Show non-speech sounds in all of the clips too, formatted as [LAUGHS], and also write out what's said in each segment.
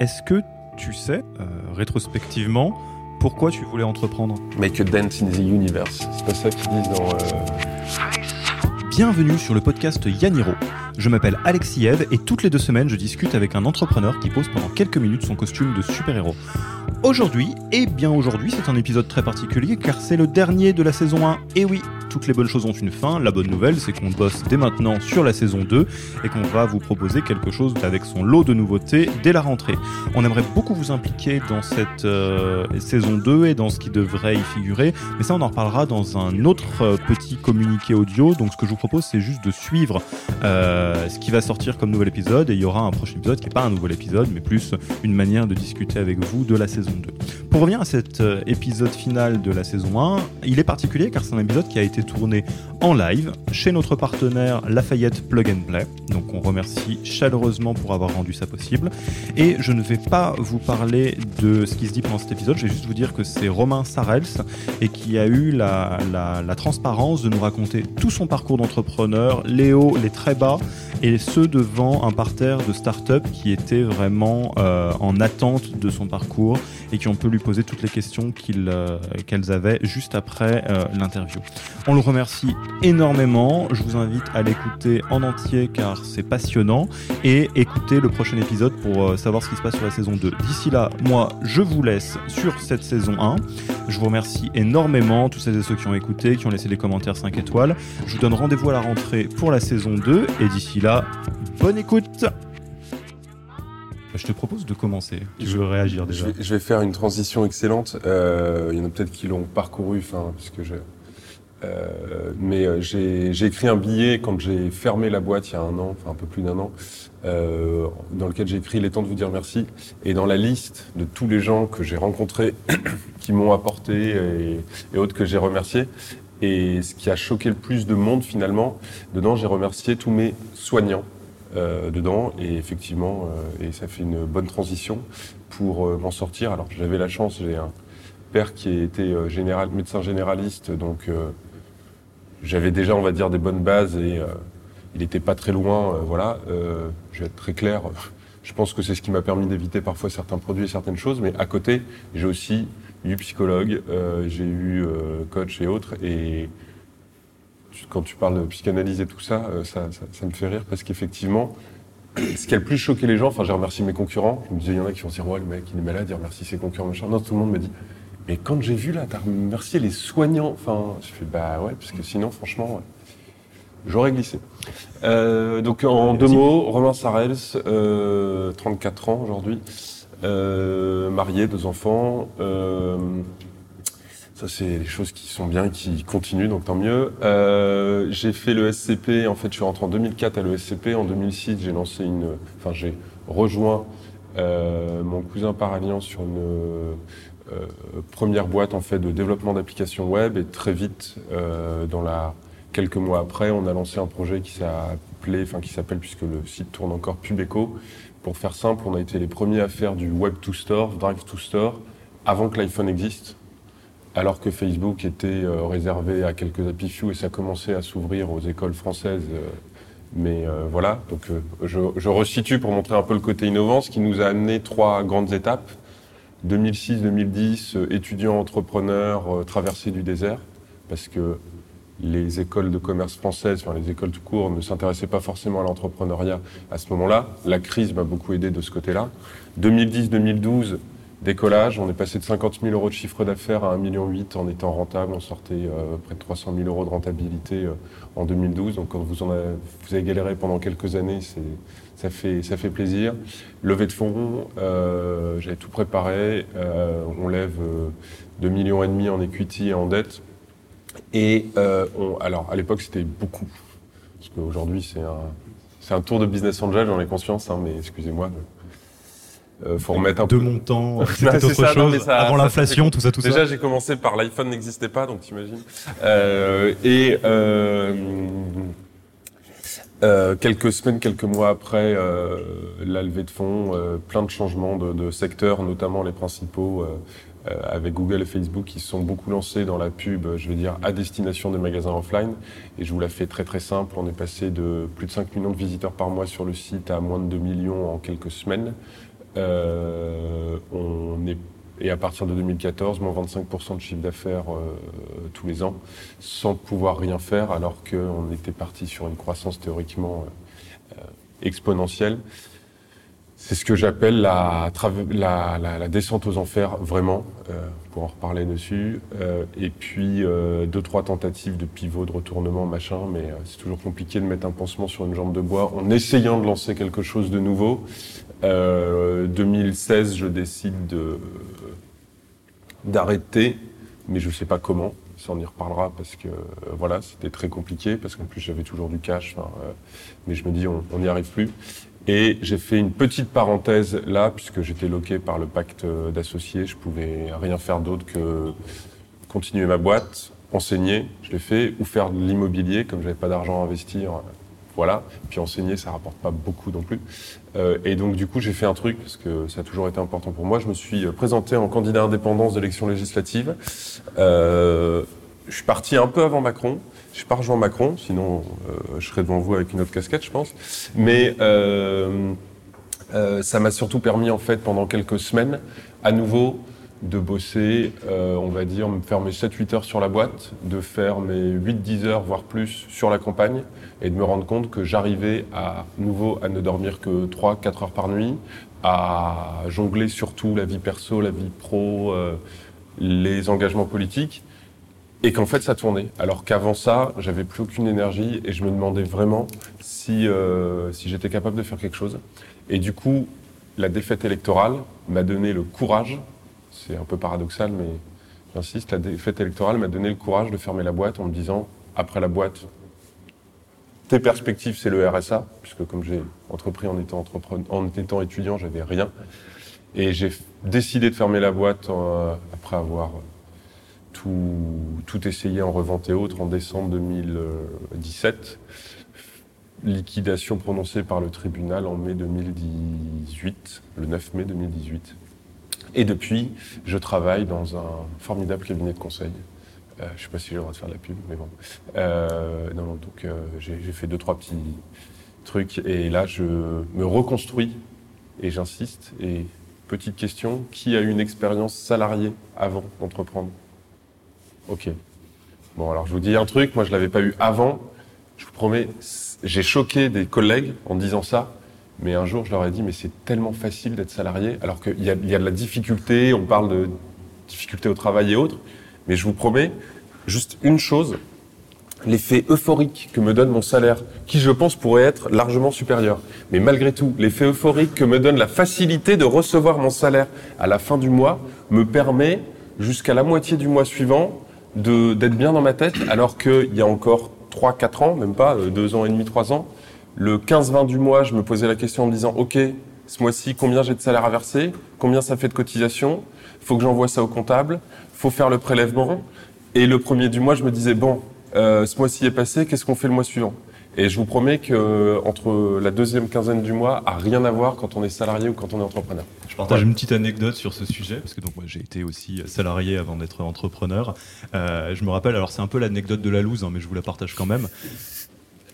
Est-ce que tu sais, euh, rétrospectivement, pourquoi tu voulais entreprendre? Make a dent in the universe. C'est pas ça qu'ils disent dans. euh, Bienvenue sur le podcast Yaniro. Je m'appelle Alexis Eve et toutes les deux semaines, je discute avec un entrepreneur qui pose pendant quelques minutes son costume de super-héros. Aujourd'hui, et bien aujourd'hui, c'est un épisode très particulier car c'est le dernier de la saison 1. Et oui, toutes les bonnes choses ont une fin. La bonne nouvelle, c'est qu'on bosse dès maintenant sur la saison 2 et qu'on va vous proposer quelque chose avec son lot de nouveautés dès la rentrée. On aimerait beaucoup vous impliquer dans cette euh, saison 2 et dans ce qui devrait y figurer, mais ça on en reparlera dans un autre euh, petit communiqué audio. Donc ce que je vous propose, c'est juste de suivre euh, ce qui va sortir comme nouvel épisode et il y aura un prochain épisode qui n'est pas un nouvel épisode, mais plus une manière de discuter avec vous de la saison 2. Pour revenir à cet épisode final de la saison 1, il est particulier car c'est un épisode qui a été tourné en live chez notre partenaire Lafayette Plug and Play. Donc on remercie chaleureusement pour avoir rendu ça possible. Et je ne vais pas vous parler de ce qui se dit pendant cet épisode, je vais juste vous dire que c'est Romain Sarels et qui a eu la, transparence de nous raconter tout son parcours d'entrepreneur, les hauts, les très bas, et ce devant un parterre de start-up qui était vraiment euh, en attente de son parcours et qui ont pu lui poser toutes les questions euh, qu'elles avaient juste après euh, l'interview. On le remercie énormément. Je vous invite à l'écouter en entier car c'est passionnant et écouter le prochain épisode pour euh, savoir ce qui se passe sur la saison 2. D'ici là, moi, je vous laisse sur cette saison 1. Je vous remercie énormément, tous celles et ceux qui ont écouté, qui ont laissé des commentaires 5 étoiles. Je vous donne rendez-vous à la rentrée pour la saison 2 et d'ici là, bonne écoute je te propose de commencer. Tu veux réagir je, déjà vais, je vais faire une transition excellente. Euh, il y en a peut-être qui l'ont parcouru, enfin, puisque je. Euh, mais euh, j'ai écrit un billet quand j'ai fermé la boîte il y a un an, enfin un peu plus d'un an, euh, dans lequel j'ai écrit Les temps de vous dire merci. Et dans la liste de tous les gens que j'ai rencontrés, [COUGHS] qui m'ont apporté et, autres que j'ai remerciés, et ce qui a choqué le plus de monde finalement, dedans j'ai remercié tous mes soignants dedans et effectivement et ça fait une bonne transition pour m'en sortir. Alors j'avais la chance, j'ai un père qui était général, médecin généraliste, donc j'avais déjà on va dire des bonnes bases et euh, il n'était pas très loin. euh, voilà, Euh, je vais être très clair. [LAUGHS] Je pense que c'est ce qui m'a permis d'éviter parfois certains produits et certaines choses, mais à côté j'ai aussi eu psychologue, j'ai eu coach et autres et quand tu parles de psychanalyse et tout ça, ça, me fait rire parce qu'effectivement, [CLEARS THROAT] ce qui a le plus choqué les gens, enfin j'ai remercié mes concurrents, je me disais il y en a qui vont dire ouais le mec il est malade, il remercie ses concurrents, machin. Non, tout le monde me dit mais quand j'ai vu là, t'as remercié les soignants, enfin je fais bah ouais, parce que sinon franchement, ouais, j'aurais glissé. Euh, donc en deux mots, Romain Sarels, euh, 34 ans aujourd'hui, euh, marié, deux enfants. euh, ça, c'est les choses qui sont bien, qui continuent, donc tant mieux. Euh, j'ai fait le SCP, en fait, je suis rentré en 2004 à l'ESCP. En 2006, j'ai lancé une... Enfin, j'ai rejoint euh, mon cousin par alliance sur une euh, première boîte, en fait, de développement d'applications web. Et très vite, euh, dans la... quelques mois après, on a lancé un projet qui s'appelait, enfin, qui s'appelle, puisque le site tourne encore, Pubeco. Pour faire simple, on a été les premiers à faire du Web to Store, Drive to Store, avant que l'iPhone existe alors que Facebook était euh, réservé à quelques happy few et ça commençait à s'ouvrir aux écoles françaises. euh, mais euh, voilà, donc euh, je, je resitue pour montrer un peu le côté innovant, ce qui nous a amené trois grandes étapes. 2006-2010, euh, étudiants entrepreneurs, euh, traversée du désert, parce que les écoles de commerce françaises, enfin les écoles tout court, ne s'intéressaient pas forcément à l'entrepreneuriat à ce moment-là. La crise m'a beaucoup aidé de ce côté-là. 2010-2012, décollage, on est passé de 50 000 euros de chiffre d'affaires à 1,8 million en étant rentable. On sortait euh, près de 300 000 euros de rentabilité en 2012. Donc quand vous, en avez, vous avez galéré pendant quelques années, c'est, ça, fait, ça fait plaisir. Levée de fonds, euh, j'avais tout préparé. Euh, on lève euh, 2,5 millions et demi en equity et en dette. Et euh, on, alors à l'époque c'était beaucoup, parce qu'aujourd'hui c'est un, c'est un tour de business angel, j'en ai conscience, hein, mais excusez-moi. Euh, faut remettre un de peu. montant, Ouais, [LAUGHS] c'était autre ça, non, chose. mais ça- Avant l'inflation, ça tout ça, tout Déjà, ça. j'ai commencé par l'iPhone n'existait pas, donc t'imagines. Euh, et euh, euh, quelques semaines, quelques mois après euh, la levée de fonds, euh, plein de changements de, secteurs, notamment les principaux. euh, avec Google et Facebook qui se sont beaucoup lancés dans la pub, je vais dire, à destination des magasins offline. Et je vous la fais très très simple. On est passé de plus de 5 millions de visiteurs par mois sur le site à moins de 2 millions en quelques semaines. on et à partir de 2014, moins 25% de chiffre d'affaires tous les ans, sans pouvoir rien faire, alors qu'on était parti sur une croissance théoriquement exponentielle. C'est ce que j'appelle la, la, la, descente aux enfers, vraiment, euh, pour en reparler dessus. Euh, et puis, euh, deux, trois tentatives de pivot, de retournement, machin, mais euh, c'est toujours compliqué de mettre un pansement sur une jambe de bois en essayant de lancer quelque chose de nouveau. 2016, je décide de d'arrêter, mais je sais pas comment. Ça, on y reparlera parce que voilà, c'était très compliqué, parce qu'en plus j'avais toujours du cash, mais je me dis on n'y arrive plus. Et j'ai fait une petite parenthèse là, puisque j'étais loqué par le pacte d'associés. Je pouvais rien faire d'autre que continuer ma boîte, enseigner, je l'ai fait, ou faire de l'immobilier, comme j'avais pas d'argent à investir. Voilà. Puis enseigner, ça rapporte pas beaucoup non plus. Euh, et donc, du coup, j'ai fait un truc, parce que ça a toujours été important pour moi. Je me suis présenté en candidat indépendance d'élection législative. Euh, je suis parti un peu avant Macron. Je suis pas rejoint Macron, sinon euh, je serais devant vous avec une autre casquette, je pense. Mais euh, euh, ça m'a surtout permis, en fait, pendant quelques semaines, à nouveau, de bosser, on va dire, me faire mes 7-8 heures sur la boîte, de faire mes 8-10 heures, voire plus, sur la campagne, et de me rendre compte que j'arrivais à nouveau à ne dormir que 3-4 heures par nuit, à jongler surtout la vie perso, la vie pro, les engagements politiques et qu'en fait ça tournait. Alors qu'avant ça, j'avais plus aucune énergie et je me demandais vraiment si, euh, si j'étais capable de faire quelque chose. Et du coup, la défaite électorale m'a donné le courage, c'est un peu paradoxal, mais j'insiste, la défaite électorale m'a donné le courage de fermer la boîte en me disant, après la boîte, tes perspectives, c'est le RSA, puisque comme j'ai entrepris en étant, en étant étudiant, j'avais rien. Et j'ai décidé de fermer la boîte euh, après avoir tout, tout essayé en revente et autres en décembre 2017. Liquidation prononcée par le tribunal en mai 2018, le 9 mai 2018. Et depuis, je travaille dans un formidable cabinet de conseil. Euh, je ne sais pas si j'ai le droit de faire de la pub, mais bon. Euh, non, donc euh, j'ai fait deux, trois petits trucs. Et là, je me reconstruis, et j'insiste. Et petite question, qui a eu une expérience salariée avant d'entreprendre? Ok. Bon, alors je vous dis un truc, moi je l'avais pas eu avant. Je vous promets, j'ai choqué des collègues en disant ça. Mais un jour, je leur ai dit, mais c'est tellement facile d'être salarié, alors qu'il y, y, a de la difficulté, on parle de difficulté au travail et autres. Mais je vous promets, juste une chose, l'effet euphorique que me donne mon salaire, qui je pense pourrait être largement supérieur. Mais malgré tout, l'effet euphorique que me donne la facilité de recevoir mon salaire à la fin du mois me permet, jusqu'à la moitié du mois suivant, d'être bien dans ma tête, alors qu'il y a encore 3-4 ans, même pas, 2 euh, ans et demi, 3 ans, le 15-20 du mois, je me posais la question en me disant, OK, ce mois-ci, combien j'ai de salaire à verser Combien ça fait de cotisation faut que j'envoie ça au comptable, faut faire le prélèvement. Et le premier du mois, je me disais, bon, euh, ce mois-ci est passé, qu'est-ce qu'on fait le mois suivant? Et je vous promets que euh, entre la deuxième quinzaine du mois, a rien à voir quand on est salarié ou quand on est entrepreneur. Je partage une petite anecdote sur ce sujet parce que donc moi j'ai été aussi salarié avant d'être entrepreneur. Euh, je me rappelle, alors c'est un peu l'anecdote de la loose, hein, mais je vous la partage quand même.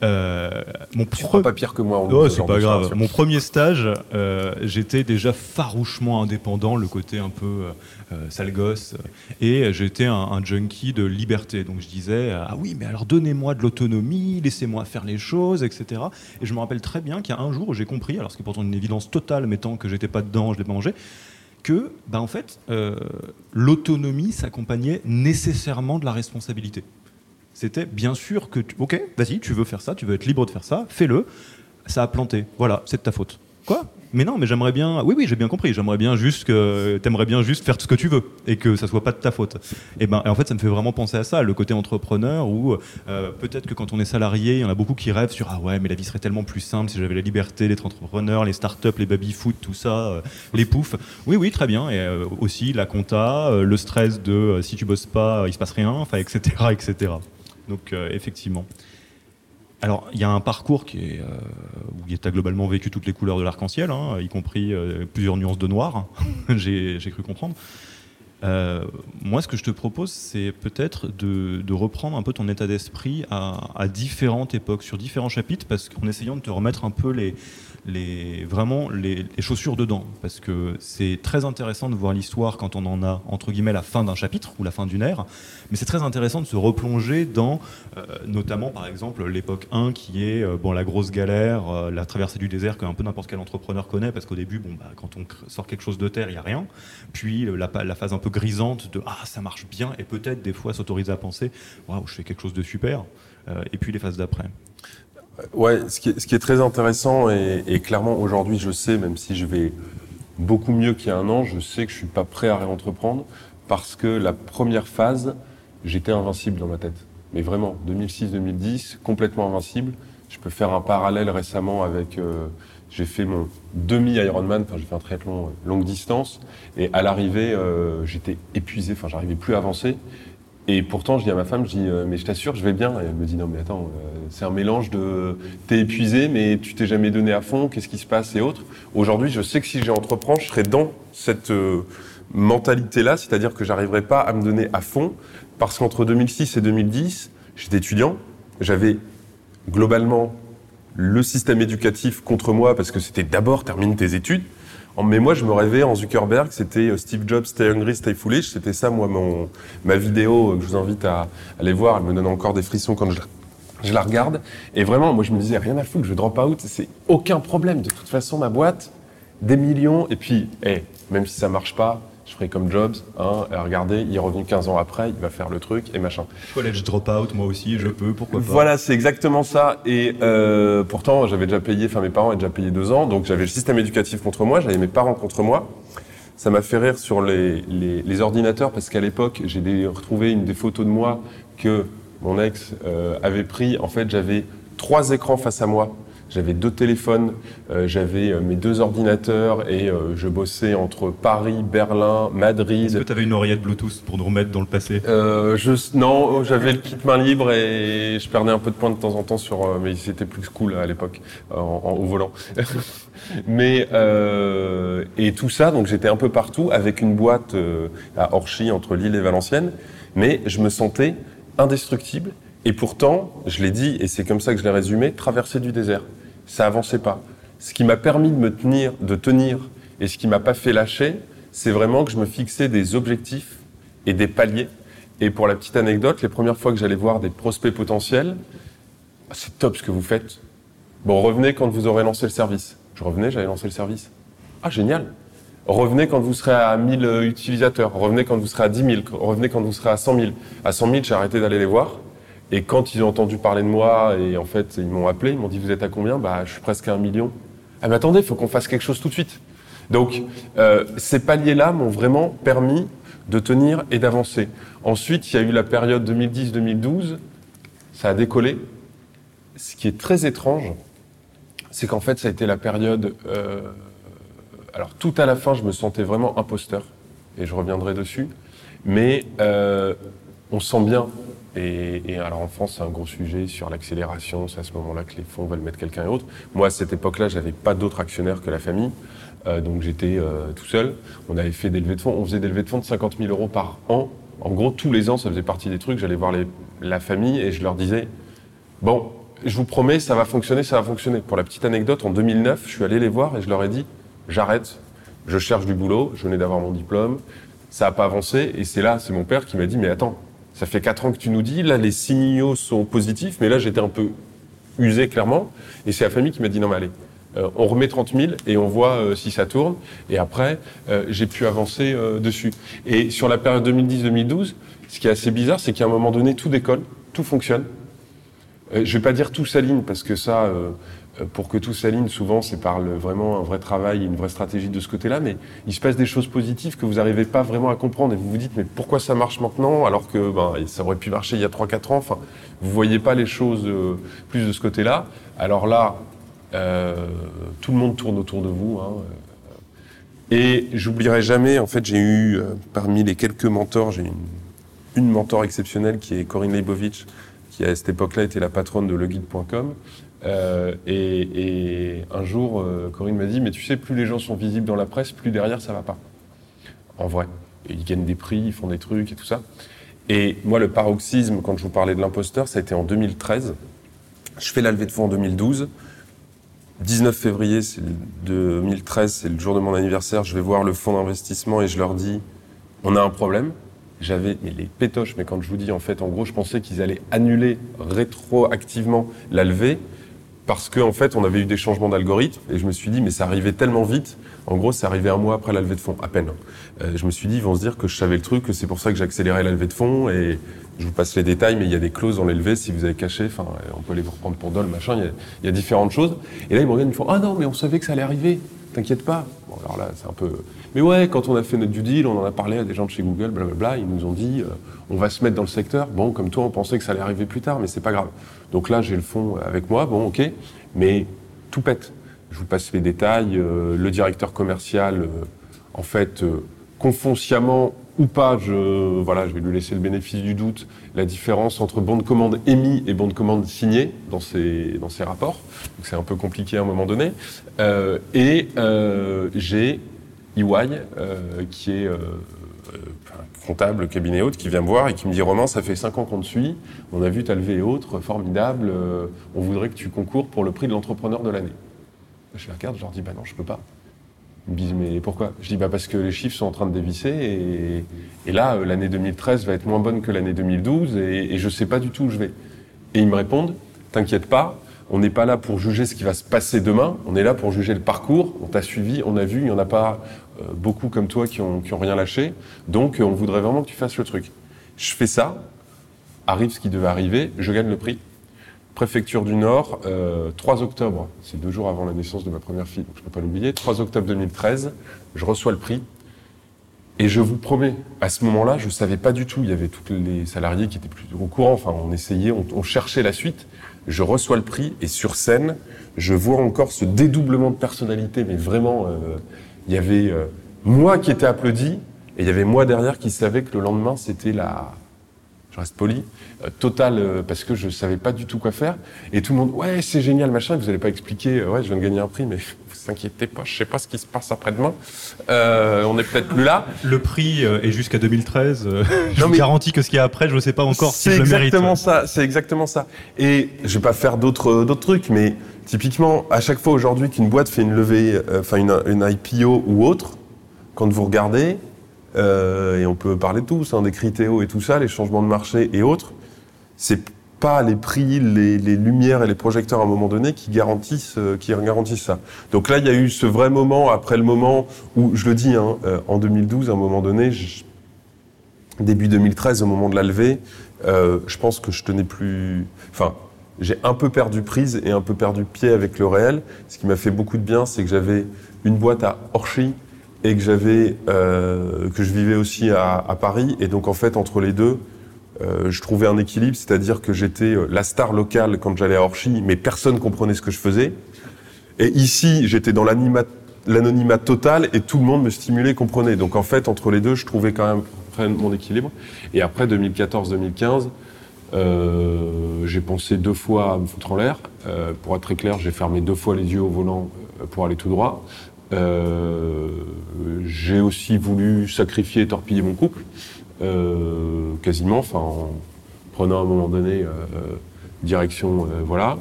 Euh, mon pas pire que moi. Oh, c'est pas grave. Mon premier stage, euh, j'étais déjà farouchement indépendant, le côté un peu euh, euh sale gosse, et j'étais un, un, junkie de liberté. Donc je disais ah oui, mais alors donnez-moi de l'autonomie, laissez-moi faire les choses, etc. Et je me rappelle très bien qu'il y a un jour où j'ai compris, alors c'est pourtant une évidence totale, mais tant que j'étais pas dedans, je l'ai pas mangé que, bah en fait, l'autonomie s'accompagnait nécessairement de la responsabilité. C'était bien sûr que, tu... ok, vas-y, tu veux faire ça, tu veux être libre de faire ça, fais-le. Ça a planté. Voilà, c'est de ta faute. Quoi? Mais non, mais j'aimerais bien. Oui, oui, j'ai bien compris. J'aimerais bien juste que. T'aimerais bien juste faire ce que tu veux et que ça soit pas de ta faute. Et ben, en fait, ça me fait vraiment penser à ça, le côté entrepreneur où euh, peut-être que quand on est salarié, il y en a beaucoup qui rêvent sur ah ouais, mais la vie serait tellement plus simple si j'avais la liberté d'être entrepreneur, les startups, les baby-foot, tout ça, euh, les poufs. Oui, oui, très bien. Et euh, aussi la compta, le stress de si tu bosses pas, il se passe rien, etc., etc. Donc euh, effectivement. Alors, il y a un parcours qui est, euh, où il a globalement vécu toutes les couleurs de l'arc-en-ciel, hein, y compris euh, plusieurs nuances de noir, [LAUGHS] j'ai cru comprendre. Euh, moi, ce que je te propose, c'est peut-être de, reprendre un peu ton état d'esprit à, différentes époques, sur différents chapitres, parce qu'en essayant de te remettre un peu les, vraiment les, chaussures dedans. Parce que c'est très intéressant de voir l'histoire quand on en a, entre guillemets, la fin d'un chapitre ou la fin d'une ère. Mais c'est très intéressant de se replonger dans, euh, notamment, par exemple, l'époque 1 qui est euh, bon, la grosse galère, la traversée du désert que un peu n'importe quel entrepreneur connaît. Parce qu'au début, bon, bah, quand on sort quelque chose de terre, il n'y a rien. Puis la, la, phase un peu grisante de Ah, ça marche bien. Et peut-être des fois s'autoriser à penser Waouh, je fais quelque chose de super. et puis les phases d'après. Ouais, ce qui, est, ce qui est très intéressant et, clairement aujourd'hui, je sais, même si je vais beaucoup mieux qu'il y a un an, je sais que je suis pas prêt à réentreprendre parce que la première phase, j'étais invincible dans ma tête. Mais vraiment, 2006-2010, complètement invincible. Je peux faire un parallèle récemment avec. Euh, j'ai fait mon demi Ironman, enfin j'ai fait un triathlon euh, longue distance, et à l'arrivée, euh, j'étais épuisé, enfin j'arrivais plus à avancer. Et pourtant, je dis à ma femme, je dis, mais je t'assure, je vais bien. Et elle me dit, non, mais attends, c'est un mélange de t'es épuisé, mais tu t'es jamais donné à fond, qu'est-ce qui se passe et autres. Aujourd'hui, je sais que si j'entreprends, je serai dans cette euh, mentalité-là, c'est-à-dire que j'arriverai pas à me donner à fond, parce qu'entre 2006 et 2010, j'étais étudiant, j'avais globalement le système éducatif contre moi, parce que c'était d'abord termine tes études. Mais moi, je me rêvais en Zuckerberg, c'était euh, Steve Jobs, Stay Hungry, Stay Foolish. C'était ça, moi, mon, ma vidéo que je vous invite à aller voir. Elle me donne encore des frissons quand je, je la regarde et vraiment, moi je me disais rien à foutre, je drop out, c'est aucun problème. De toute façon, ma boîte, des millions et puis, hey, même si ça marche pas, je ferai comme Jobs. Hein, regardez, il revient 15 ans après, il va faire le truc et machin. College out, moi aussi, je peux, pourquoi pas. Voilà, c'est exactement ça. Et euh, pourtant, j'avais déjà payé, enfin mes parents avaient déjà payé deux ans, donc j'avais le système éducatif contre moi, j'avais mes parents contre moi. Ça m'a fait rire sur les, les, les ordinateurs parce qu'à l'époque, j'ai retrouvé une des photos de moi que mon ex euh, avait pris, en fait, j'avais trois écrans face à moi. J'avais deux téléphones, euh, j'avais euh, mes deux ordinateurs et je bossais entre Paris, Berlin, Madrid. Est-ce que tu avais une oreillette Bluetooth pour nous remettre dans le passé? Je, Non, j'avais le kit main libre et je perdais un peu de points de temps en temps sur, mais c'était plus cool à l'époque au volant. [LAUGHS] mais et tout ça, donc j'étais un peu partout avec une boîte à Orchy entre Lille et Valenciennes, mais je me sentais indestructible. Et pourtant, je l'ai dit, et c'est comme ça que je l'ai résumé, traverser du désert. Ça avançait pas. Ce qui m'a permis de me tenir, de tenir, et ce qui m'a pas fait lâcher, c'est vraiment que je me fixais des objectifs et des paliers. Et pour la petite anecdote, les premières fois que j'allais voir des prospects potentiels, ah, c'est top ce que vous faites. Bon, revenez quand vous aurez lancé le service. Je revenais, j'avais lancé le service. Ah, génial. Revenez quand vous serez à 1000 euh, utilisateurs, revenez quand vous serez à 10 000, revenez quand vous serez à 100 000. À 100 000, j'ai arrêté d'aller les voir. Et quand ils ont entendu parler de moi, et en fait, ils m'ont appelé, ils m'ont dit, vous êtes à combien? Bah, je suis presque à un million. Ah, mais attendez, il faut qu'on fasse quelque chose tout de suite. Donc, euh, ces paliers-là m'ont vraiment permis de tenir et d'avancer. Ensuite, il y a eu la période 2010-2012, ça a décollé. Ce qui est très étrange, c'est qu'en fait, ça a été la période... Euh, alors tout à la fin, je me sentais vraiment imposteur, et je reviendrai dessus. Mais euh, on sent bien, et, alors en France, c'est un gros sujet sur l'accélération, c'est à ce moment-là que les fonds veulent mettre quelqu'un et autre. Moi, à cette époque-là, j'avais pas d'autres actionnaires que la famille, euh, donc j'étais euh, tout seul. On avait fait des levées de fonds, on faisait des levées de fonds de 50 000 euros par an. En gros, tous les ans, ça faisait partie des trucs. J'allais voir la famille et je leur disais, bon, je vous promets, ça va fonctionner, ça va fonctionner. Pour la petite anecdote, en 2009, je suis allé les voir et je leur ai dit, j'arrête, je cherche du boulot, je venais d'avoir mon diplôme, ça n'a pas avancé, et c'est là, c'est mon père qui m'a dit, mais attends, ça fait quatre ans que tu nous dis, là les signaux sont positifs, mais là j'étais un peu usé clairement, et c'est la famille qui m'a dit, non mais allez, euh, on remet 30 000 et on voit euh, si ça tourne, et après euh, j'ai pu avancer dessus. Et sur la période 2010-2012, ce qui est assez bizarre, c'est qu'à un moment donné, tout décolle, tout fonctionne. je vais pas dire tout s'aligne, parce que ça pour que tout s'aligne, souvent, c'est par vraiment un vrai travail, une vraie stratégie de ce côté-là, mais il se passe des choses positives que vous n'arrivez pas vraiment à comprendre et vous vous dites, mais pourquoi ça marche maintenant alors que ben, ça aurait pu marcher il y a 3-4 ans? Enfin, vous voyez pas les choses euh, plus de ce côté-là. Alors là, euh, tout le monde tourne autour de vous. Hein, et j'oublierai jamais, en fait, j'ai eu, parmi les quelques mentors, j'ai une, une mentor exceptionnelle qui est Corinne Leibovitch, qui à cette époque-là était la patronne de leguide.com. Euh, et, un jour, euh, Corinne m'a dit, mais tu sais, plus les gens sont visibles dans la presse, plus derrière ça va pas. En vrai. Ils gagnent des prix, ils font des trucs et tout ça. Et moi, le paroxysme, quand je vous parlais de l'imposteur, ça a été en 2013. Je fais la levée de fonds en 2012. 19 février 2013, c'est le jour de mon anniversaire. Je vais voir le fonds d'investissement et je leur dis on a un problème. J'avais les pétoches, mais quand je vous dis en fait, en gros, je pensais qu'ils allaient annuler rétroactivement la levée parce qu'en en fait, on avait eu des changements d'algorithme et je me suis dit mais ça arrivait tellement vite. En gros, c'est arrivé un mois après la levée de fonds, à peine. Euh, je me suis dit ils vont se dire que je savais le truc, que c'est pour ça que j'accélérais la levée de fonds et je vous passe les détails, mais il y a des clauses dans l'élevé si vous avez caché. On peut les reprendre pour dol, machin. Il y, a, y a différentes choses. Et là, ils me regardent, ils me font Ah non, mais on savait que ça allait arriver. T'inquiète pas. Bon, alors là, c'est un peu. Mais ouais, quand on a fait notre due deal, on en a parlé à des gens de chez Google, blablabla. Ils nous ont dit euh, On va se mettre dans le secteur. Bon, comme toi, on pensait que ça allait arriver plus tard, mais c'est pas grave. Donc là, j'ai le fond avec moi. Bon, ok. Mais tout pète. Je vous passe les détails. Euh, le directeur commercial, euh, en fait, confond ou pas, je, voilà, vais lui laisser le bénéfice du doute, la différence entre bon de commande émis et bon de commande signé dans ces, dans ces rapports. C'est un peu compliqué à un moment donné. Euh, et euh, j'ai EY, euh, qui est comptable, cabinet haute, qui vient me voir et qui me dit Romain, ça fait 5 ans qu'on te suit, on a vu ta levée et autres, formidable, on voudrait que tu concours pour le prix de l'entrepreneur de l'année. Je les regarde, je leur dis Bah non, je peux pas. Ils me disent, mais pourquoi? Je dis, bah parce que les chiffres sont en train de dévisser et, et là, euh, l'année 2013 va être moins bonne que l'année 2012 et, et je ne sais pas du tout où je vais. Et ils me répondent, t'inquiète pas, on n'est pas là pour juger ce qui va se passer demain, on est là pour juger le parcours, on t'a suivi, on a vu, il n'y en a pas euh, beaucoup comme toi qui ont, qui ont rien lâché, donc on voudrait vraiment que tu fasses le truc. Je fais ça, arrive ce qui devait arriver, je gagne le prix préfecture du Nord, 3 euh, octobre, c'est deux jours avant la naissance de ma première fille, donc je ne peux pas l'oublier, 3 octobre 2013, je reçois le prix. Et je vous promets, à ce moment-là, je ne savais pas du tout, il y avait tous les salariés qui étaient plus au courant, enfin on essayait, on, cherchait la suite. Je reçois le prix et sur scène, je vois encore ce dédoublement de personnalité, mais vraiment, euh, il y avait euh, moi qui étais applaudi et il y avait moi derrière qui savait que le lendemain c'était la, je reste poli, euh, total, euh, parce que je savais pas du tout quoi faire. Et tout le monde, ouais, c'est génial, machin, vous allez pas expliquer, euh, ouais, je viens de gagner un prix, mais [LAUGHS] vous inquiétez pas, je sais pas ce qui se passe après-demain. on est peut-être plus là. Le prix est jusqu'à 2013. je vous garantis que ce qu'il y a après, je ne sais pas encore si je le mérite. C'est exactement ça, c'est exactement ça. Et je vais pas faire d'autres d'autres trucs, mais typiquement, à chaque fois aujourd'hui qu'une boîte fait une levée, enfin une, une IPO ou autre, quand vous regardez, euh, et on peut parler de tout, hein, des critéos et tout ça, les changements de marché et autres. C'est pas les prix, les, lumières et les projecteurs à un moment donné qui garantissent, euh, qui garantissent ça. Donc là, il y a eu ce vrai moment après le moment où, je le dis, hein, euh, en 2012, à un moment donné, début 2013, au moment de la levée, je pense que je tenais plus. Enfin, j'ai un peu perdu prise et un peu perdu pied avec le réel. Ce qui m'a fait beaucoup de bien, c'est que j'avais une boîte à Orchy et que j'avais euh, que je vivais aussi à, Paris. Et donc en fait entre les deux euh, je trouvais un équilibre. C'est-à-dire que j'étais euh, la star locale quand j'allais à Orchy mais personne comprenait ce que je faisais. Et ici j'étais dans l'anonymat total et tout le monde me stimulait comprenait. Donc en fait entre les deux je trouvais quand même mon équilibre. Et après 2014-2015 euh, j'ai pensé deux fois à me foutre en l'air. Pour être très clair, j'ai fermé deux fois les yeux au volant pour aller tout droit. Euh, j'ai aussi voulu sacrifier et torpiller mon couple, euh, quasiment, enfin, en prenant à un moment donné euh, direction, voilà.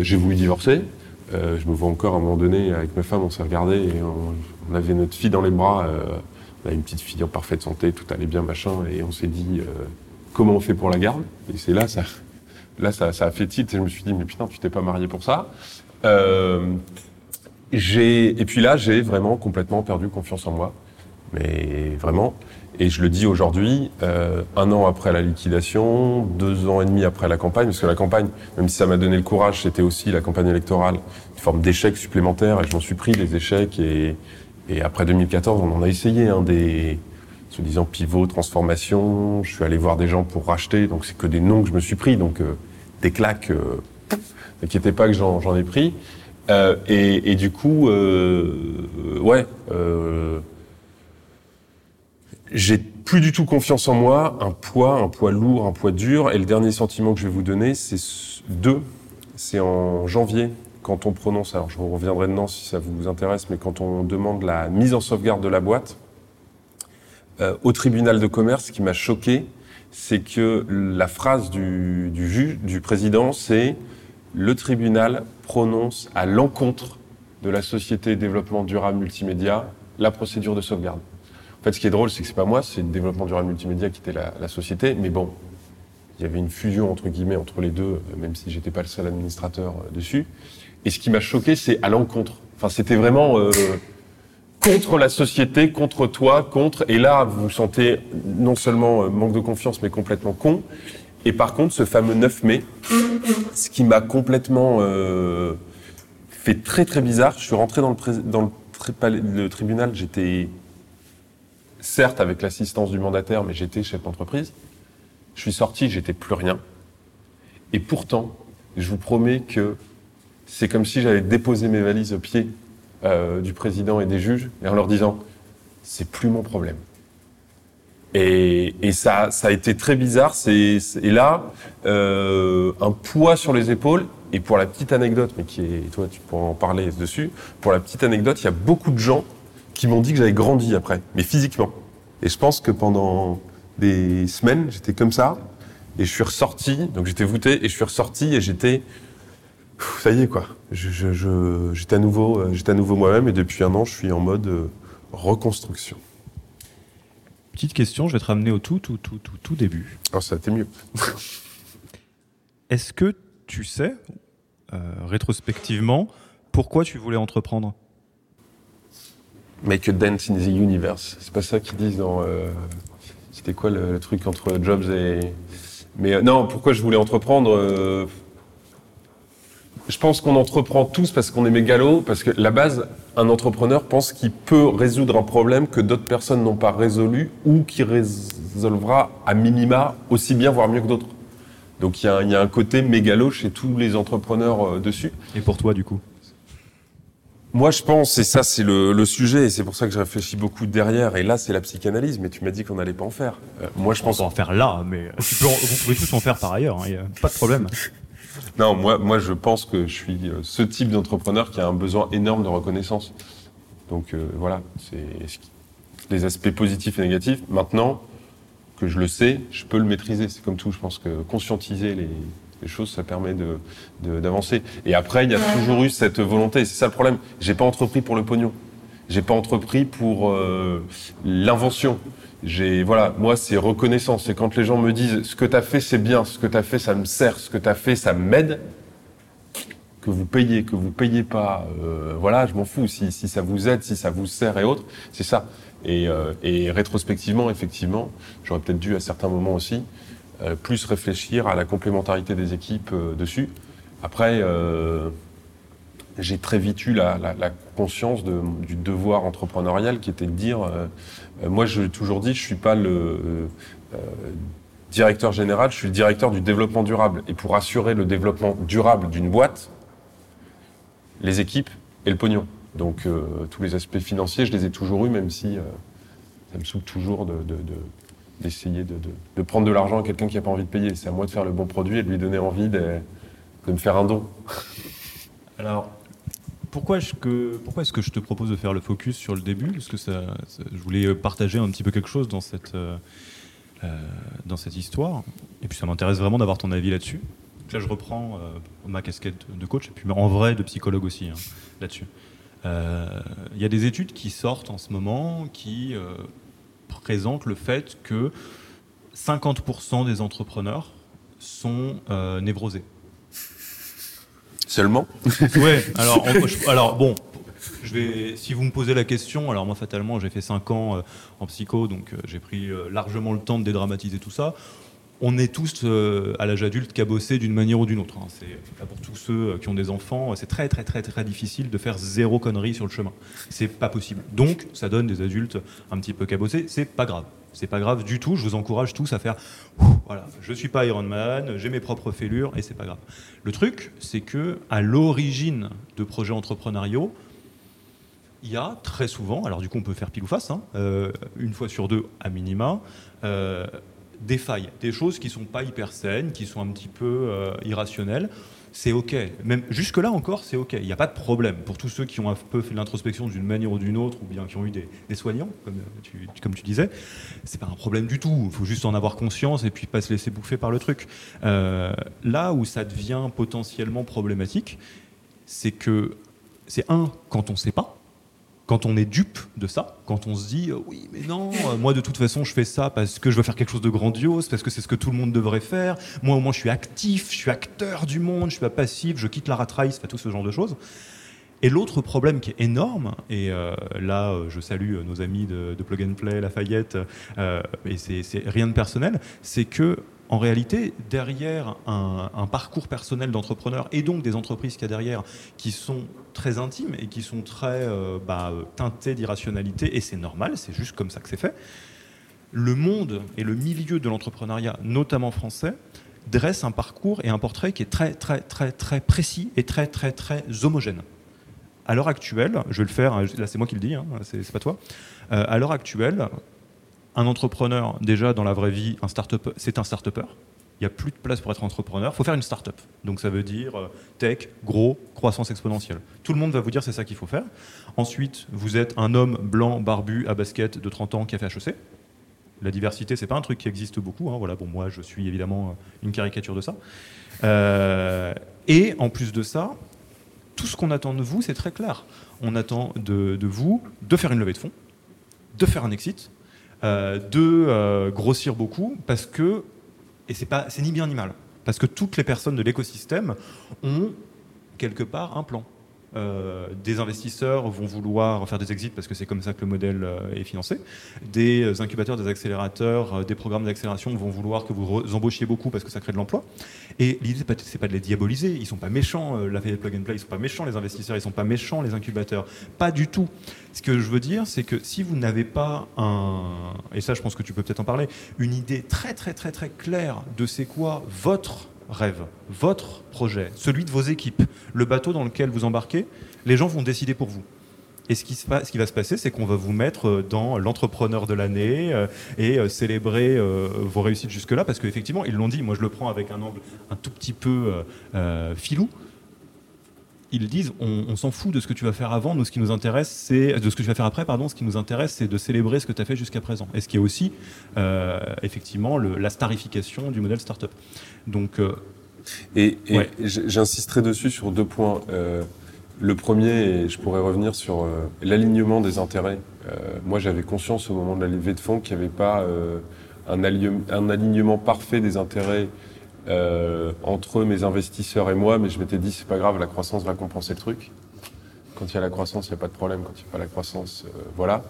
j'ai voulu divorcer. je me vois encore à un moment donné avec ma femme, on s'est regardé et on, avait notre fille dans les bras. on a une petite fille en parfaite santé, tout allait bien, machin, et on s'est dit comment on fait pour la garde. Et c'est là, ça, là, ça, ça a fait titre. Et je me suis dit, mais putain, tu t'es pas marié pour ça. Euh, et puis là, j'ai vraiment complètement perdu confiance en moi. Mais vraiment. Et je le dis aujourd'hui, euh, un an après la liquidation, deux ans et demi après la campagne, parce que la campagne, même si ça m'a donné le courage, c'était aussi la campagne électorale, une forme d'échec supplémentaire, et je m'en suis pris des échecs. Et, et après 2014, on en a essayé hein, des se disant pivot, transformation. Je suis allé voir des gens pour racheter, donc c'est que des noms que je me suis pris, donc euh, des claques. Euh, N'inquiétez pas que j'en ai pris. Euh, et, du coup, euh, ouais, euh, j'ai plus du tout confiance en moi, un poids, un poids lourd, un poids dur. Et le dernier sentiment que je vais vous donner, c'est deux. C'est en janvier, quand on prononce, alors je reviendrai dedans si ça vous intéresse, mais quand on demande la mise en sauvegarde de la boîte, au tribunal de commerce, ce qui m'a choqué, c'est que la phrase du juge, du président, c'est le tribunal prononce à l'encontre de la société développement durable multimédia la procédure de sauvegarde. En fait, ce qui est drôle, c'est que c'est pas moi, c'est le développement durable multimédia qui était la, société, mais bon, il y avait une fusion entre guillemets entre les deux, euh, même si j'étais pas le seul administrateur euh, dessus. Et ce qui m'a choqué, c'est à l'encontre. Enfin, c'était vraiment euh, contre la société, contre toi, contre. Et là, vous vous sentez non seulement manque de confiance, mais complètement con. Et par contre, ce fameux 9 mai, ce qui m'a complètement euh, fait très très bizarre. Je suis rentré dans le, tribunal. J'étais certes avec l'assistance du mandataire, mais j'étais chef d'entreprise. Je suis sorti, j'étais plus rien. Et pourtant, je vous promets que c'est comme si j'avais déposé mes valises au pied euh, du président et des juges, et en leur disant, c'est plus mon problème. Et, ça, ça a été très bizarre. C'est, et là, euh, un poids sur les épaules. Et pour la petite anecdote, mais qui est, toi, tu pourras en parler dessus. Pour la petite anecdote, il y a beaucoup de gens qui m'ont dit que j'avais grandi après, mais physiquement. Et je pense que pendant des semaines, j'étais comme ça. Et je suis ressorti, donc j'étais voûté, et je suis ressorti, et j'étais, ça y est quoi. J'étais à nouveau, euh, j'étais à nouveau moi-même, et depuis un an, je suis en mode euh, reconstruction. Petite question, je vais te ramener au tout, tout, tout, tout, tout début. Alors ça a été mieux. Est-ce que tu sais, euh, rétrospectivement, pourquoi tu voulais entreprendre? Make a dent in the universe. C'est pas ça qu'ils disent dans. euh, C'était quoi le, le truc entre Jobs et. Mais euh, non, pourquoi je voulais entreprendre Je pense qu'on entreprend tous parce qu'on est mégalos, parce que la base, un entrepreneur pense qu'il peut résoudre un problème que d'autres personnes n'ont pas résolu ou qui résolvera à minima aussi bien, voire mieux que d'autres. Donc il y, a un- il y a un côté mégalo chez tous les entrepreneurs euh, dessus. Et pour toi, du coup? Moi, je pense, et ça, c'est le, le sujet, et c'est pour ça que je réfléchis beaucoup derrière. Et là, c'est la psychanalyse, mais tu m'as dit qu'on n'allait pas en faire. Euh, moi, je On pense. peut en faire là, mais tu peux en- vous pouvez tous en faire par ailleurs, il n'y a pas de problème. [LAUGHS] Non, moi, moi, je pense que je suis euh, ce type d'entrepreneur qui a un besoin énorme de reconnaissance. Donc euh, voilà, c'est ce qui- les aspects positifs et négatifs. Maintenant que je le sais, je peux le maîtriser. C'est comme tout. Je pense que conscientiser les, les choses, ça permet de de- d'avancer. Et après, il y a toujours eu cette volonté. C'est ça le problème. J'ai pas entrepris pour le pognon. J'ai pas entrepris pour euh, l'invention. J'ai voilà, moi c'est reconnaissance. C'est quand les gens me disent ce que tu as fait c'est bien, ce que tu as fait ça me sert, ce que tu as fait ça m'aide. Que vous payez, que vous payez pas, euh, voilà, je m'en fous. Si, si ça vous aide, si ça vous sert et autres, c'est ça. Et, euh, rétrospectivement, effectivement, j'aurais peut-être dû à certains moments aussi euh, plus réfléchir à la complémentarité des équipes dessus. Après, j'ai très vite eu la, conscience du devoir entrepreneurial qui était de dire, moi j'ai toujours dit, je suis pas le euh, euh, directeur général, je suis le directeur du développement durable. Et pour assurer le développement durable d'une boîte, les équipes et le pognon. Donc euh, tous les aspects financiers, je les ai toujours eus, même si euh, ça me saoule toujours de, de- de- d'essayer de, de- prendre de l'argent à quelqu'un qui n'a pas envie de payer. C'est à moi de faire le bon produit et de lui donner envie de, de me faire un don. Alors, pourquoi est-ce que, je te propose de faire le focus sur le début? Parce que je voulais partager un petit peu quelque chose dans cette, euh, euh, dans cette histoire. Et puis ça m'intéresse vraiment d'avoir ton avis là-dessus. Là, je reprends euh, ma casquette de coach, et puis en vrai de psychologue aussi, hein, là-dessus. Euh, Il y a des études qui sortent en ce moment qui euh, présentent le fait que 50% des entrepreneurs sont euh, névrosés. Seulement [LAUGHS] alors, bon, je vais, si vous me posez la question, alors moi fatalement j'ai fait 5 ans euh, en psycho, donc euh, j'ai pris euh, largement le temps de dédramatiser tout ça. On est tous à l'âge adulte cabossés d'une manière ou d'une autre. hein. C'est pour tous ceux qui ont des enfants, c'est très très très très difficile de faire zéro connerie sur le chemin. C'est pas possible. Donc ça donne des adultes un petit peu cabossés. C'est pas grave. C'est pas grave du tout. Je vous encourage tous à faire. Voilà, je suis pas Iron Man, j'ai mes propres fêlures et c'est pas grave. Le truc, c'est que à l'origine de projets entrepreneuriaux, il y a très souvent, alors du coup on peut faire pile ou face, hein, euh, une fois sur deux à minima, euh, des failles, des choses qui sont pas hyper saines, qui sont un petit peu irrationnelles c'est OK. Même jusque-là encore, c'est OK. Il n'y a pas de problème. Pour tous ceux qui ont un peu fait l'introspection d'une manière ou d'une autre, ou bien qui ont eu des, soignants, comme tu, comme tu disais, c'est pas un problème du tout. Il faut juste en avoir conscience et puis pas se laisser bouffer par le truc. Euh, là où ça devient potentiellement problématique, c'est que c'est un, quand on ne sait pas, quand on est dupe de ça, quand on se dit euh, oui mais non, euh, moi de toute façon je fais ça parce que je veux faire quelque chose de grandiose, parce que c'est ce que tout le monde devrait faire, moi au moins je suis actif, je suis acteur du monde, je suis pas passif, je quitte la rat race, tout ce genre de choses. Et l'autre problème qui est énorme, et euh, là je salue nos amis de, Plug and Play, Lafayette, et c'est rien de personnel, c'est que en réalité, derrière un, parcours personnel d'entrepreneur et donc des entreprises qu'il y a derrière qui sont très intimes et qui sont très euh, bah, teintées d'irrationalité, et c'est normal, c'est juste comme ça que c'est fait, le monde et le milieu de l'entrepreneuriat, notamment français, dresse un parcours et un portrait qui est très, très, très, très précis et très, très, très homogène. À l'heure actuelle, je vais le faire, là c'est moi qui le dis, hein, c'est pas toi, euh, à l'heure actuelle, un entrepreneur, déjà dans la vraie vie, un c'est un start-upper. Il n'y a plus de place pour être entrepreneur. Il faut faire une start-up. Donc ça veut dire euh, tech, gros, croissance exponentielle. Tout le monde va vous dire c'est ça qu'il faut faire. Ensuite, vous êtes un homme blanc, barbu, à basket de 30 ans qui a fait HEC. La diversité, c'est pas un truc qui existe beaucoup. Hein. Voilà, bon, moi, je suis évidemment euh, une caricature de ça. Euh, et en plus de ça, tout ce qu'on attend de vous, c'est très clair. On attend de, de, vous de faire une levée de fonds, de faire un exit, de euh, grossir beaucoup parce que, et c'est pas, c'est ni bien ni mal, parce que toutes les personnes de l'écosystème ont quelque part un plan. Euh, des investisseurs vont vouloir faire des exits parce que c'est comme ça que le modèle euh, est financé. Des incubateurs, des accélérateurs, euh, des programmes d'accélération vont vouloir que vous embauchiez beaucoup parce que ça crée de l'emploi. Et l'idée, c'est pas, de les diaboliser. Ils sont pas méchants, la Plug and Play, ils sont pas méchants, les investisseurs, ils sont pas méchants, les incubateurs. Pas du tout. Ce que je veux dire, c'est que si vous n'avez pas un, et ça je pense que tu peux peut-être en parler, une idée très très très très claire de c'est quoi votre rêve, votre projet, celui de vos équipes, le bateau dans lequel vous embarquez, les gens vont décider pour vous. Et ce qui, va se passer, c'est qu'on va vous mettre euh, dans l'entrepreneur de l'année euh, et euh, célébrer vos réussites jusque-là, parce qu'effectivement, ils l'ont dit, moi je le prends avec un angle un tout petit peu filou, ils disent on, s'en fout de ce que tu vas faire avant, nous ce qui nous intéresse c'est de ce que tu vas faire après pardon, ce qui nous intéresse c'est de célébrer ce que tu as fait jusqu'à présent. Et ce qui est aussi effectivement la starification du modèle startup. Donc euh, et, j'insisterai dessus sur deux points. Euh, le premier, et je pourrais revenir sur l'alignement des intérêts. moi, j'avais conscience au moment de la levée de fonds qu'il n'y avait pas un, un, alignement parfait des intérêts euh, entre mes investisseurs et moi, mais je m'étais dit, c'est pas grave, la croissance va compenser le truc. Quand il y a la croissance, il n'y a pas de problème. Quand il n'y a pas la croissance, euh, voilà.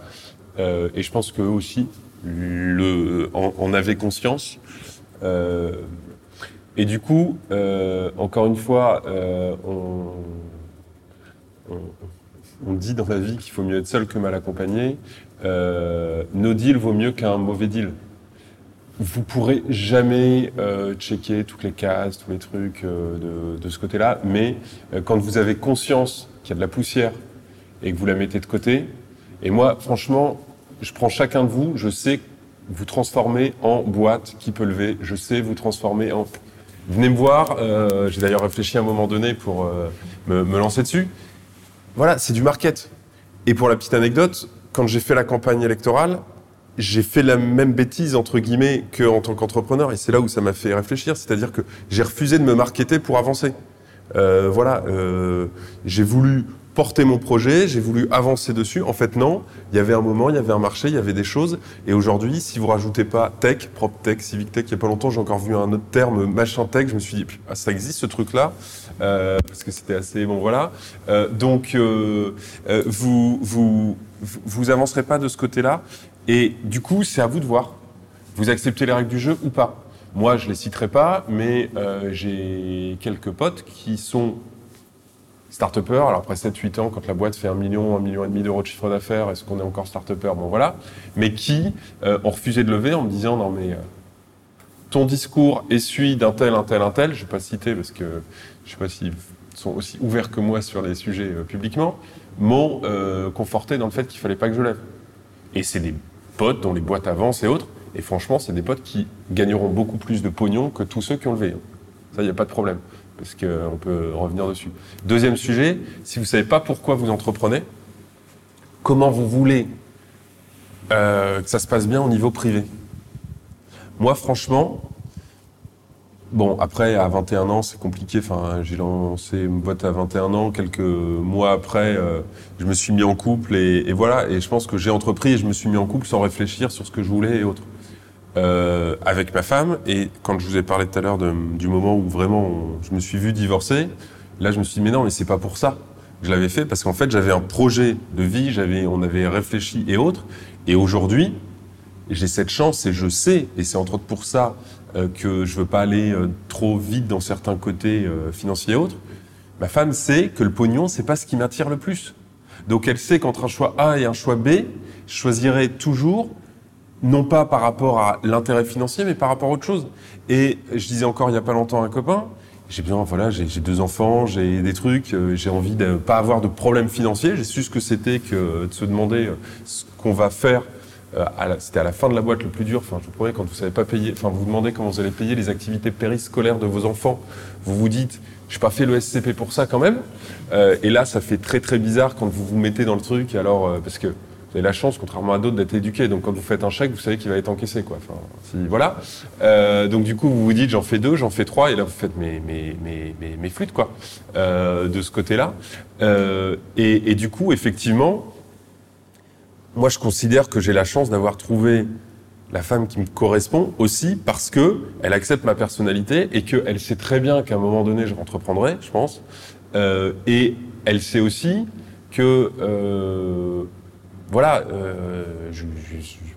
Euh, et je pense qu'eux aussi le, en, avaient conscience. Et du coup, encore une fois, on, on, dit dans la vie qu'il faut mieux être seul que mal accompagné. no deal vaut mieux qu'un mauvais deal vous pourrez jamais euh, checker toutes les cases, tous les trucs euh, de, de, ce côté-là, mais euh, quand vous avez conscience qu'il y a de la poussière et que vous la mettez de côté, et moi, franchement, je prends chacun de vous, je sais vous transformer en boîte qui peut lever, je sais vous transformer en... Venez me voir, euh, j'ai d'ailleurs réfléchi à un moment donné pour me, me lancer dessus. Voilà, c'est du market. Et pour la petite anecdote, quand j'ai fait la campagne électorale, j'ai fait la même bêtise entre guillemets que en tant qu'entrepreneur et c'est là où ça m'a fait réfléchir, c'est-à-dire que j'ai refusé de me marketer pour avancer. Euh, voilà, euh, j'ai voulu porter mon projet, j'ai voulu avancer dessus. En fait, non. Il y avait un moment, il y avait un marché, il y avait des choses. Et aujourd'hui, si vous rajoutez pas tech, prop tech, civic tech, il y a pas longtemps, j'ai encore vu un autre terme, machin tech. Je me suis dit, ah, ça existe ce truc-là, euh, parce que c'était assez bon, voilà. Euh, donc, euh, vous vous vous avancerez pas de ce côté-là. Et du coup, c'est à vous de voir. Vous acceptez les règles du jeu ou pas? Moi, je les citerai pas, mais j'ai quelques potes qui sont start Alors après 7-8 ans, quand la boîte fait un million, un million et demi d'euros de chiffre d'affaires, est-ce qu'on est encore start Bon voilà. Mais qui euh, ont refusé de lever en me disant non mais euh, ton discours essuie d'un tel, un tel, un tel. Je vais pas citer parce que je sais pas s'ils sont aussi ouverts que moi sur les sujets publiquement, m'ont conforté dans le fait qu'il fallait pas que je lève. Et c'est des potes dont les boîtes avancent et autres, Et franchement, c'est des potes qui gagneront beaucoup plus de pognon que tous ceux qui ont levé. Ça, il n'y a pas de problème. Parce qu'on peut revenir dessus. Deuxième sujet, si vous ne savez pas pourquoi vous entreprenez, comment vous voulez euh, que ça se passe bien au niveau privé Moi, franchement, bon, après, à 21 ans, c'est compliqué. Enfin, j'ai lancé une boîte à 21 ans. Quelques mois après, euh, je me suis mis en couple et, et voilà. Et je pense que j'ai entrepris et je me suis mis en couple sans réfléchir sur ce que je voulais et autres. Euh, avec ma femme. Et quand je vous ai parlé tout à l'heure du moment où vraiment je me suis vu divorcer, là, je me suis dit, mais non, mais c'est pas pour ça. Je l'avais fait parce qu'en fait, j'avais un projet de vie, j'avais, on avait réfléchi et autres. Et aujourd'hui, j'ai cette chance et je sais, et c'est entre autres pour ça euh, que je veux pas aller euh, trop vite dans certains côtés euh, financiers et autres. Ma femme sait que le pognon, c'est pas ce qui m'attire le plus. Donc elle sait qu'entre un choix A et un choix B, je choisirai toujours, non pas par rapport à l'intérêt financier, mais par rapport à autre chose. Et je disais encore il y a pas longtemps à un copain, j'ai besoin, voilà, j'ai deux enfants, j'ai des trucs, euh, j'ai envie de pas avoir de problèmes financiers. J'ai su ce que c'était que de se demander euh, ce qu'on va faire. euh, C'était à la fin de la boîte le plus dur. Enfin, je vous promets, quand vous savez pas payer, enfin, vous vous demandez comment vous allez payer les activités périscolaires de vos enfants, vous vous dites, j'ai pas fait le SCP pour ça quand même. Euh, et là, ça fait très très bizarre quand vous vous mettez dans le truc. Alors, euh, parce que vous la chance, contrairement à d'autres, d'être éduqué. Donc, quand vous faites un chèque, vous savez qu'il va être encaissé, quoi. Enfin, voilà. Euh, donc, du coup, vous vous dites, j'en fais deux, j'en fais trois, et là, vous faites mes, mes, flûtes, quoi, euh, de ce côté-là. Euh, et, du coup, effectivement, moi, je considère que j'ai la chance d'avoir trouvé la femme qui me correspond aussi parce que elle accepte ma personnalité et qu'elle sait très bien qu'à un moment donné, je entreprendrai, je pense. Et elle sait aussi que, voilà, euh, je,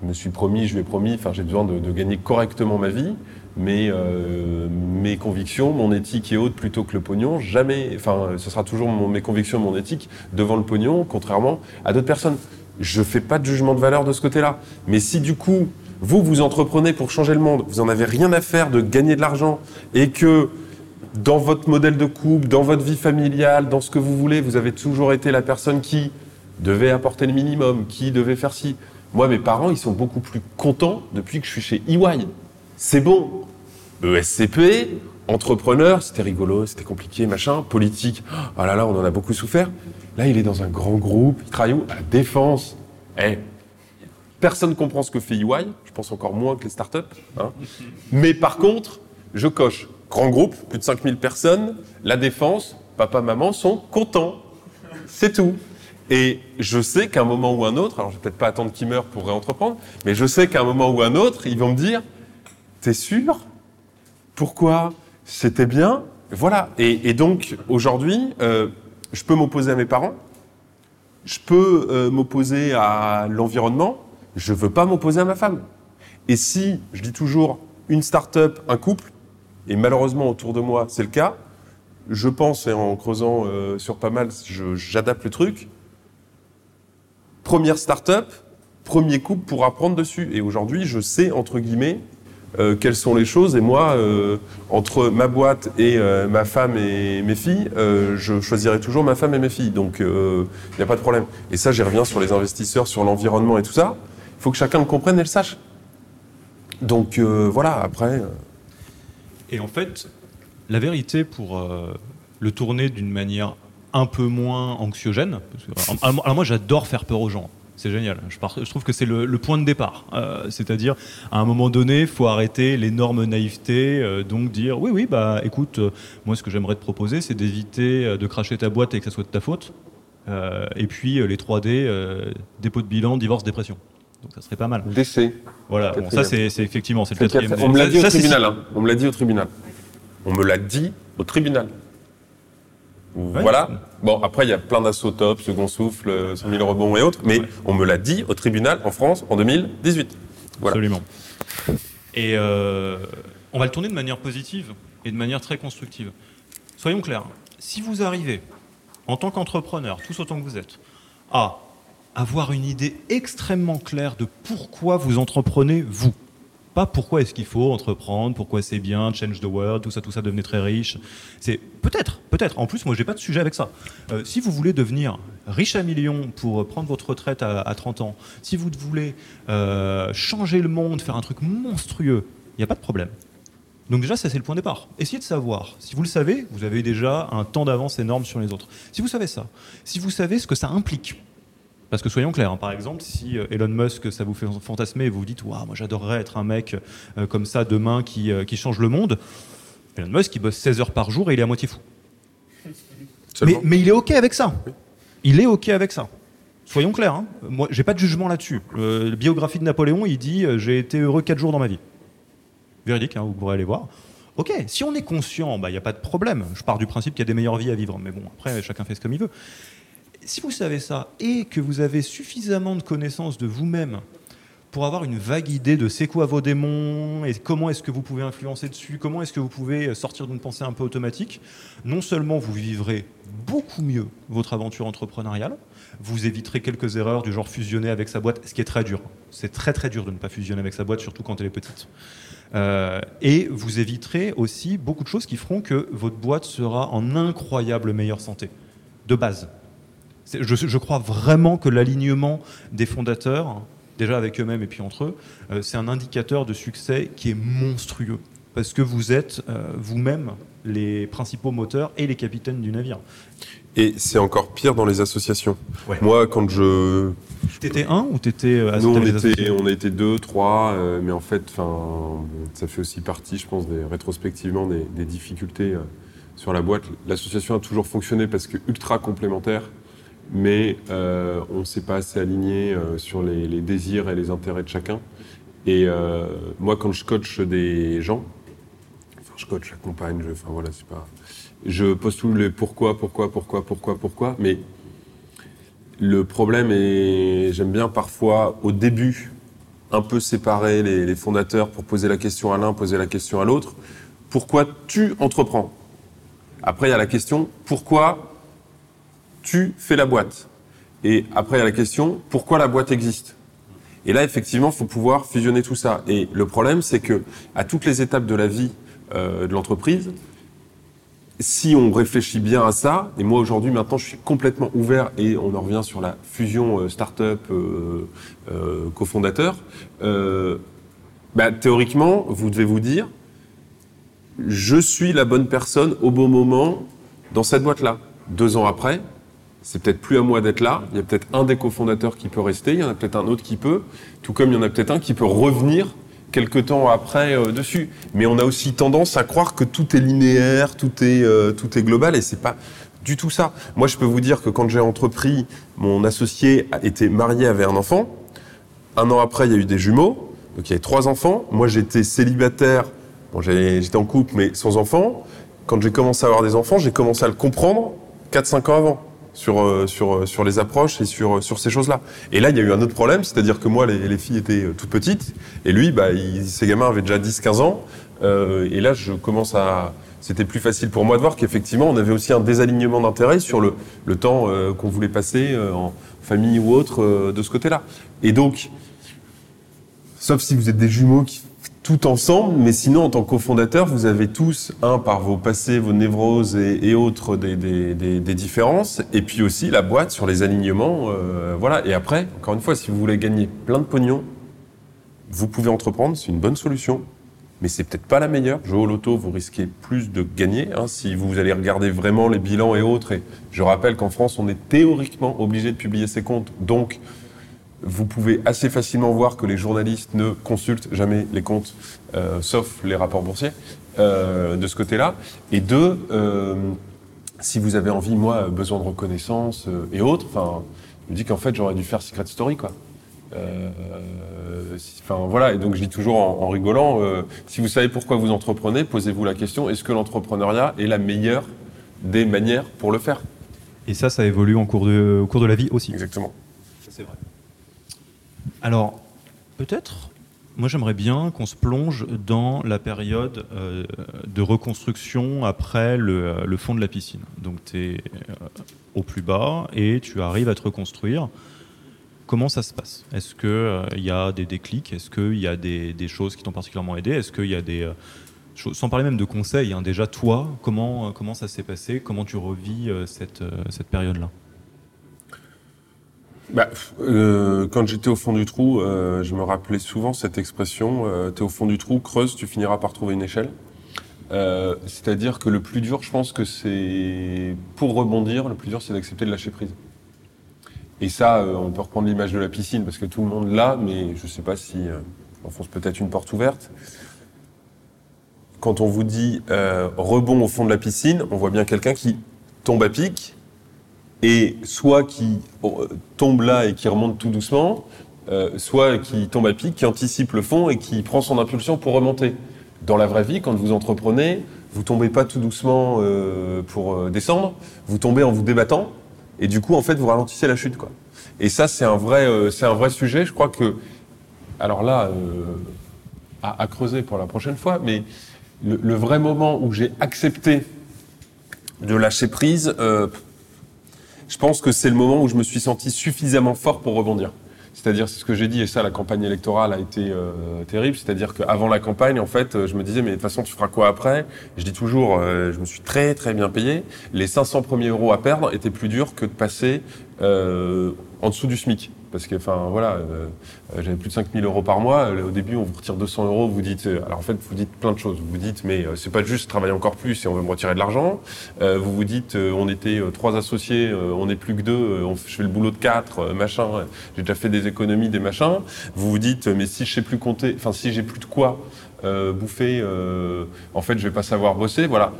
me suis promis, je lui ai promis, enfin, j'ai besoin de, gagner correctement ma vie, mais euh, mes convictions, mon éthique et autres, plutôt que le pognon, jamais, enfin, ce sera toujours mes convictions, mon éthique devant le pognon, contrairement à d'autres personnes. Je fais pas de jugement de valeur de ce côté-là. Mais si du coup, vous, vous entreprenez pour changer le monde, vous en avez rien à faire de gagner de l'argent et que dans votre modèle de couple, dans votre vie familiale, dans ce que vous voulez, vous avez toujours été la personne qui devait apporter le minimum, qui devait faire ci. Moi, mes parents, ils sont beaucoup plus contents depuis que je suis chez EY. C'est bon. ESCP, entrepreneur, c'était rigolo, c'était compliqué, machin, politique, oh là là, on en a beaucoup souffert. Là, il est dans un grand groupe, il travaille où? À la défense. Eh, personne ne comprend ce que fait EY, je pense encore moins que les startups. Hein. Mais par contre, je coche. Grand groupe, plus de 5000 personnes, la défense, papa, maman sont contents. C'est tout. Et je sais qu'à un moment ou un autre, alors je vais peut-être pas attendre qu'ils meurent pour réentreprendre, mais je sais qu'à un moment ou un autre, ils vont me dire T'es sûr? Pourquoi? C'était bien? Voilà. Et, donc, aujourd'hui, euh, je peux m'opposer à mes parents, je peux euh, m'opposer à l'environnement, je veux pas m'opposer à ma femme. Et si, je dis toujours, une start-up, un couple, et malheureusement autour de moi, c'est le cas, je pense, et en creusant euh, sur pas mal, j'adapte le truc. Première start-up, premier couple pour apprendre dessus. Et aujourd'hui, je sais, entre guillemets, euh, quelles sont les choses. Et moi, euh, entre ma boîte et euh, ma femme et mes filles, je choisirai toujours ma femme et mes filles. Donc, il n'y a pas de problème. Et ça, j'y reviens sur les investisseurs, sur l'environnement et tout ça. Il faut que chacun le comprenne et le sache. Donc, voilà, après... Et en fait, la vérité pour le tourner d'une manière un peu moins anxiogène, parce que- alors, alors moi j'adore faire peur aux gens. C'est génial. Je, trouve que c'est le, le point de départ. Euh, C'est-à-dire, à un moment donné, il faut arrêter l'énorme naïveté, euh, donc dire oui, oui, bah écoute, euh, moi ce que j'aimerais te proposer, c'est d'éviter de cracher ta boîte et que ça soit de ta faute. Et puis les 3D, euh, dépôt de bilan, divorce, dépression. Donc ça serait pas mal. Décès. Voilà, bon, ça c'est effectivement c'est le quatrième. quatre- On me l'a dit au tribunal. hein. On me l'a dit au tribunal. On me l'a dit au tribunal. Voilà. Bon, après, il y a plein d'assauts top, second souffle, euh, 100 000 rebonds et autres, mais Ouais. on me l'a dit au tribunal en France en 2018. Voilà. Absolument. Et euh, on va le tourner de manière positive et de manière très constructive. Soyons clairs, si vous arrivez, en tant qu'entrepreneur, tous autant que vous êtes, à avoir une idée extrêmement claire de pourquoi vous entreprenez vous, pas pourquoi est-ce qu'il faut entreprendre, pourquoi c'est bien, change the world, tout ça, tout ça, devenir très riche. C'est peut-être, peut-être. En plus, moi, j'ai pas de sujet avec ça. Euh, si vous voulez devenir riche à millions pour prendre votre retraite à, 30 ans, si vous voulez euh, changer le monde, faire un truc monstrueux, il n'y a pas de problème. Donc déjà, ça c'est le point de départ. Essayez de savoir. Si vous le savez, vous avez déjà un temps d'avance énorme sur les autres. Si vous savez ça, si vous savez ce que ça implique, parce que soyons clairs, hein, par exemple, si euh, Elon Musk, ça vous fait fantasmer et vous vous dites, waouh, moi j'adorerais être un mec euh, comme ça demain qui, euh, qui, change le monde, Elon Musk, il bosse 16 heures par jour et il est à moitié fou. Mais, mais, il est OK avec ça. Il est OK avec ça. Soyons clairs, hein. moi j'ai pas de jugement là-dessus. la biographie de Napoléon, il dit, j'ai été heureux 4 jours dans ma vie. Véridique, hein, vous pourrez aller voir. Ok, si on est conscient, il bah, n'y a pas de problème. Je pars du principe qu'il y a des meilleures vies à vivre, mais bon, après, chacun fait ce comme il veut si vous savez ça et que vous avez suffisamment de connaissances de vous-même pour avoir une vague idée de c'est quoi vos démons et comment est-ce que vous pouvez influencer dessus, comment est-ce que vous pouvez sortir d'une pensée un peu automatique, non seulement vous vivrez beaucoup mieux votre aventure entrepreneuriale, vous éviterez quelques erreurs du genre fusionner avec sa boîte, ce qui est très dur. C'est très très dur de ne pas fusionner avec sa boîte, surtout quand elle est petite. Euh, et vous éviterez aussi beaucoup de choses qui feront que votre boîte sera en incroyable meilleure santé, de base. Je, crois vraiment que l'alignement des fondateurs, déjà avec eux-mêmes et puis entre eux, euh, c'est un indicateur de succès qui est monstrueux. Parce que vous êtes euh, vous-même les principaux moteurs et les capitaines du navire. Et c'est encore pire dans les associations. Moi, quand je. T'étais un ou t'étais euh, Nous, on était, on a été deux, trois, mais en fait, ça fait aussi partie, je pense, des, rétrospectivement, des, des difficultés sur la boîte. L'association a toujours fonctionné parce que ultra complémentaire mais euh, on ne s'est pas assez aligné euh, sur les, désirs et les intérêts de chacun. Et euh, moi, quand je coach des gens, enfin, je coach, j'accompagne, je, enfin voilà, c'est pas, je le pourquoi, pourquoi, pourquoi, pourquoi, pourquoi, mais le problème est, j'aime bien parfois au début un peu séparer les fondateurs pour poser la question à l'un, poser la question à l'autre. Pourquoi tu entreprends? Après, il y a la question pourquoi tu fais la boîte. Et après, il y a la question, pourquoi la boîte existe? Et là, effectivement, il faut pouvoir fusionner tout ça. Et le problème, c'est que à toutes les étapes de la vie euh, de l'entreprise, si on réfléchit bien à ça, et moi aujourd'hui maintenant je suis complètement ouvert et on en revient sur la fusion euh, start-up euh, euh cofondateur, bah, théoriquement vous devez vous dire je suis la bonne personne au bon moment dans cette boîte-là. Deux ans après, c'est peut-être plus à moi d'être là. Il y a peut-être un des cofondateurs qui peut rester, il y en a peut-être un autre qui peut, tout comme il y en a peut-être un qui peut revenir quelques temps après euh, dessus. Mais on a aussi tendance à croire que tout est linéaire, tout est, euh, tout est global, et c'est pas du tout ça. Moi, je peux vous dire que quand j'ai entrepris, mon associé été marié, avait un enfant. Un an après, il y a eu des jumeaux, donc il y avait trois enfants. Moi, j'étais célibataire, bon, j'étais en couple, mais sans enfants. Quand j'ai commencé à avoir des enfants, j'ai commencé à le comprendre 4-5 ans avant sur, euh, sur, euh, sur les approches et sur, euh, sur ces choses-là. Et là, il y a eu un autre problème, c'est-à-dire que moi, les, les, filles étaient toutes petites, et lui, bah, il, ces gamins avaient déjà 10-15 ans, euh, et là, je commence à... C'était plus facile pour moi de voir qu'effectivement, on avait aussi un désalignement d'intérêt sur le, le temps qu'on voulait passer en famille ou autre de ce côté-là. Et donc, sauf si vous êtes des jumeaux qui tout ensemble, mais sinon, en tant que cofondateur, vous avez tous, un, par vos passés, vos névroses et, autres, des, des, différences, et puis aussi la boîte sur les alignements, euh, voilà. Et après, encore une fois, si vous voulez gagner plein de pognon, vous pouvez entreprendre, c'est une bonne solution, mais c'est peut-être pas la meilleure. Jouer au loto, vous risquez plus de gagner, hein, si vous allez regarder vraiment les bilans et autres, et je rappelle qu'en France, on est théoriquement obligé de publier ses comptes, donc vous pouvez assez facilement voir que les journalistes ne consultent jamais les comptes, euh, sauf les rapports boursiers, euh, de ce côté-là. Et deux, euh, si vous avez envie, moi, besoin de reconnaissance et autres, enfin, je me dis qu'en fait, j'aurais dû faire Secret Story, quoi. Enfin voilà, et donc je dis toujours en, en rigolant, si vous savez pourquoi vous entreprenez, posez-vous la question est-ce que l'entrepreneuriat est la meilleure des manières pour le faire? Et ça, ça évolue en cours de, au cours de la vie aussi. Exactement. Ça c'est vrai. Alors, peut-être, moi j'aimerais bien qu'on se plonge dans la période euh, de reconstruction après le, fond de la piscine. Donc tu es euh, au plus bas et tu arrives à te reconstruire. comment ça se passe? Est-ce qu'il il y a des déclics? Est-ce qu'il y a des, choses qui t'ont particulièrement aidé? Est-ce qu'il y a des sans parler même de conseils, hein, déjà toi, comment, comment ça s'est passé? Comment tu revis cette, cette période-là? Bah, euh, quand j'étais au fond du trou, euh, je me rappelais souvent cette expression euh, "t'es au fond du trou, creuse, tu finiras par trouver une échelle". Euh, c'est-à-dire que le plus dur, je pense que c'est pour rebondir, le plus dur, c'est d'accepter de lâcher prise. Et ça, euh, on peut reprendre l'image de la piscine parce que tout le monde l'a, mais je sais pas si on fonce peut-être une porte ouverte. Quand on vous dit rebond au fond de la piscine, on voit bien quelqu'un qui tombe à pic et soit qui euh, tombe là et qui remonte tout doucement, euh, soit qui tombe à pic, qui anticipe le fond et qui prend son impulsion pour remonter. Dans la vraie vie, quand vous entreprenez, vous tombez pas tout doucement euh, pour descendre, vous tombez en vous débattant, et du coup, en fait, vous ralentissez la chute, quoi. Et ça, c'est un vrai, un vrai sujet. Je crois que, alors là, à, creuser pour la prochaine fois, mais le vrai moment où j'ai accepté de lâcher prise, je pense que c'est le moment où je me suis senti suffisamment fort pour rebondir. C'est-à-dire, c'est ce que j'ai dit, et ça, la campagne électorale a été euh, terrible. C'est-à-dire qu'avant la campagne, en fait, je me disais, mais de toute façon, tu feras quoi après? Je dis toujours, euh, je me suis très, très bien payé. Les 500 premiers euros à perdre étaient plus durs que de passer euh, en dessous du SMIC. Parce que, enfin, voilà, euh, j'avais plus de 5000 euros par mois. Au début, on vous retire 200 euros. Vous dites, euh, alors en fait, vous dites plein de choses. Vous dites, mais euh, c'est pas juste travailler encore plus et on veut me retirer de l'argent. Euh, vous vous dites, euh, on était trois associés, on n'est plus que deux. Je fais le boulot de quatre, machin. J'ai déjà fait des économies, des machins. Vous vous dites, mais si je sais plus compter, enfin, si j'ai plus de quoi bouffer, en fait, je vais pas savoir bosser. Voilà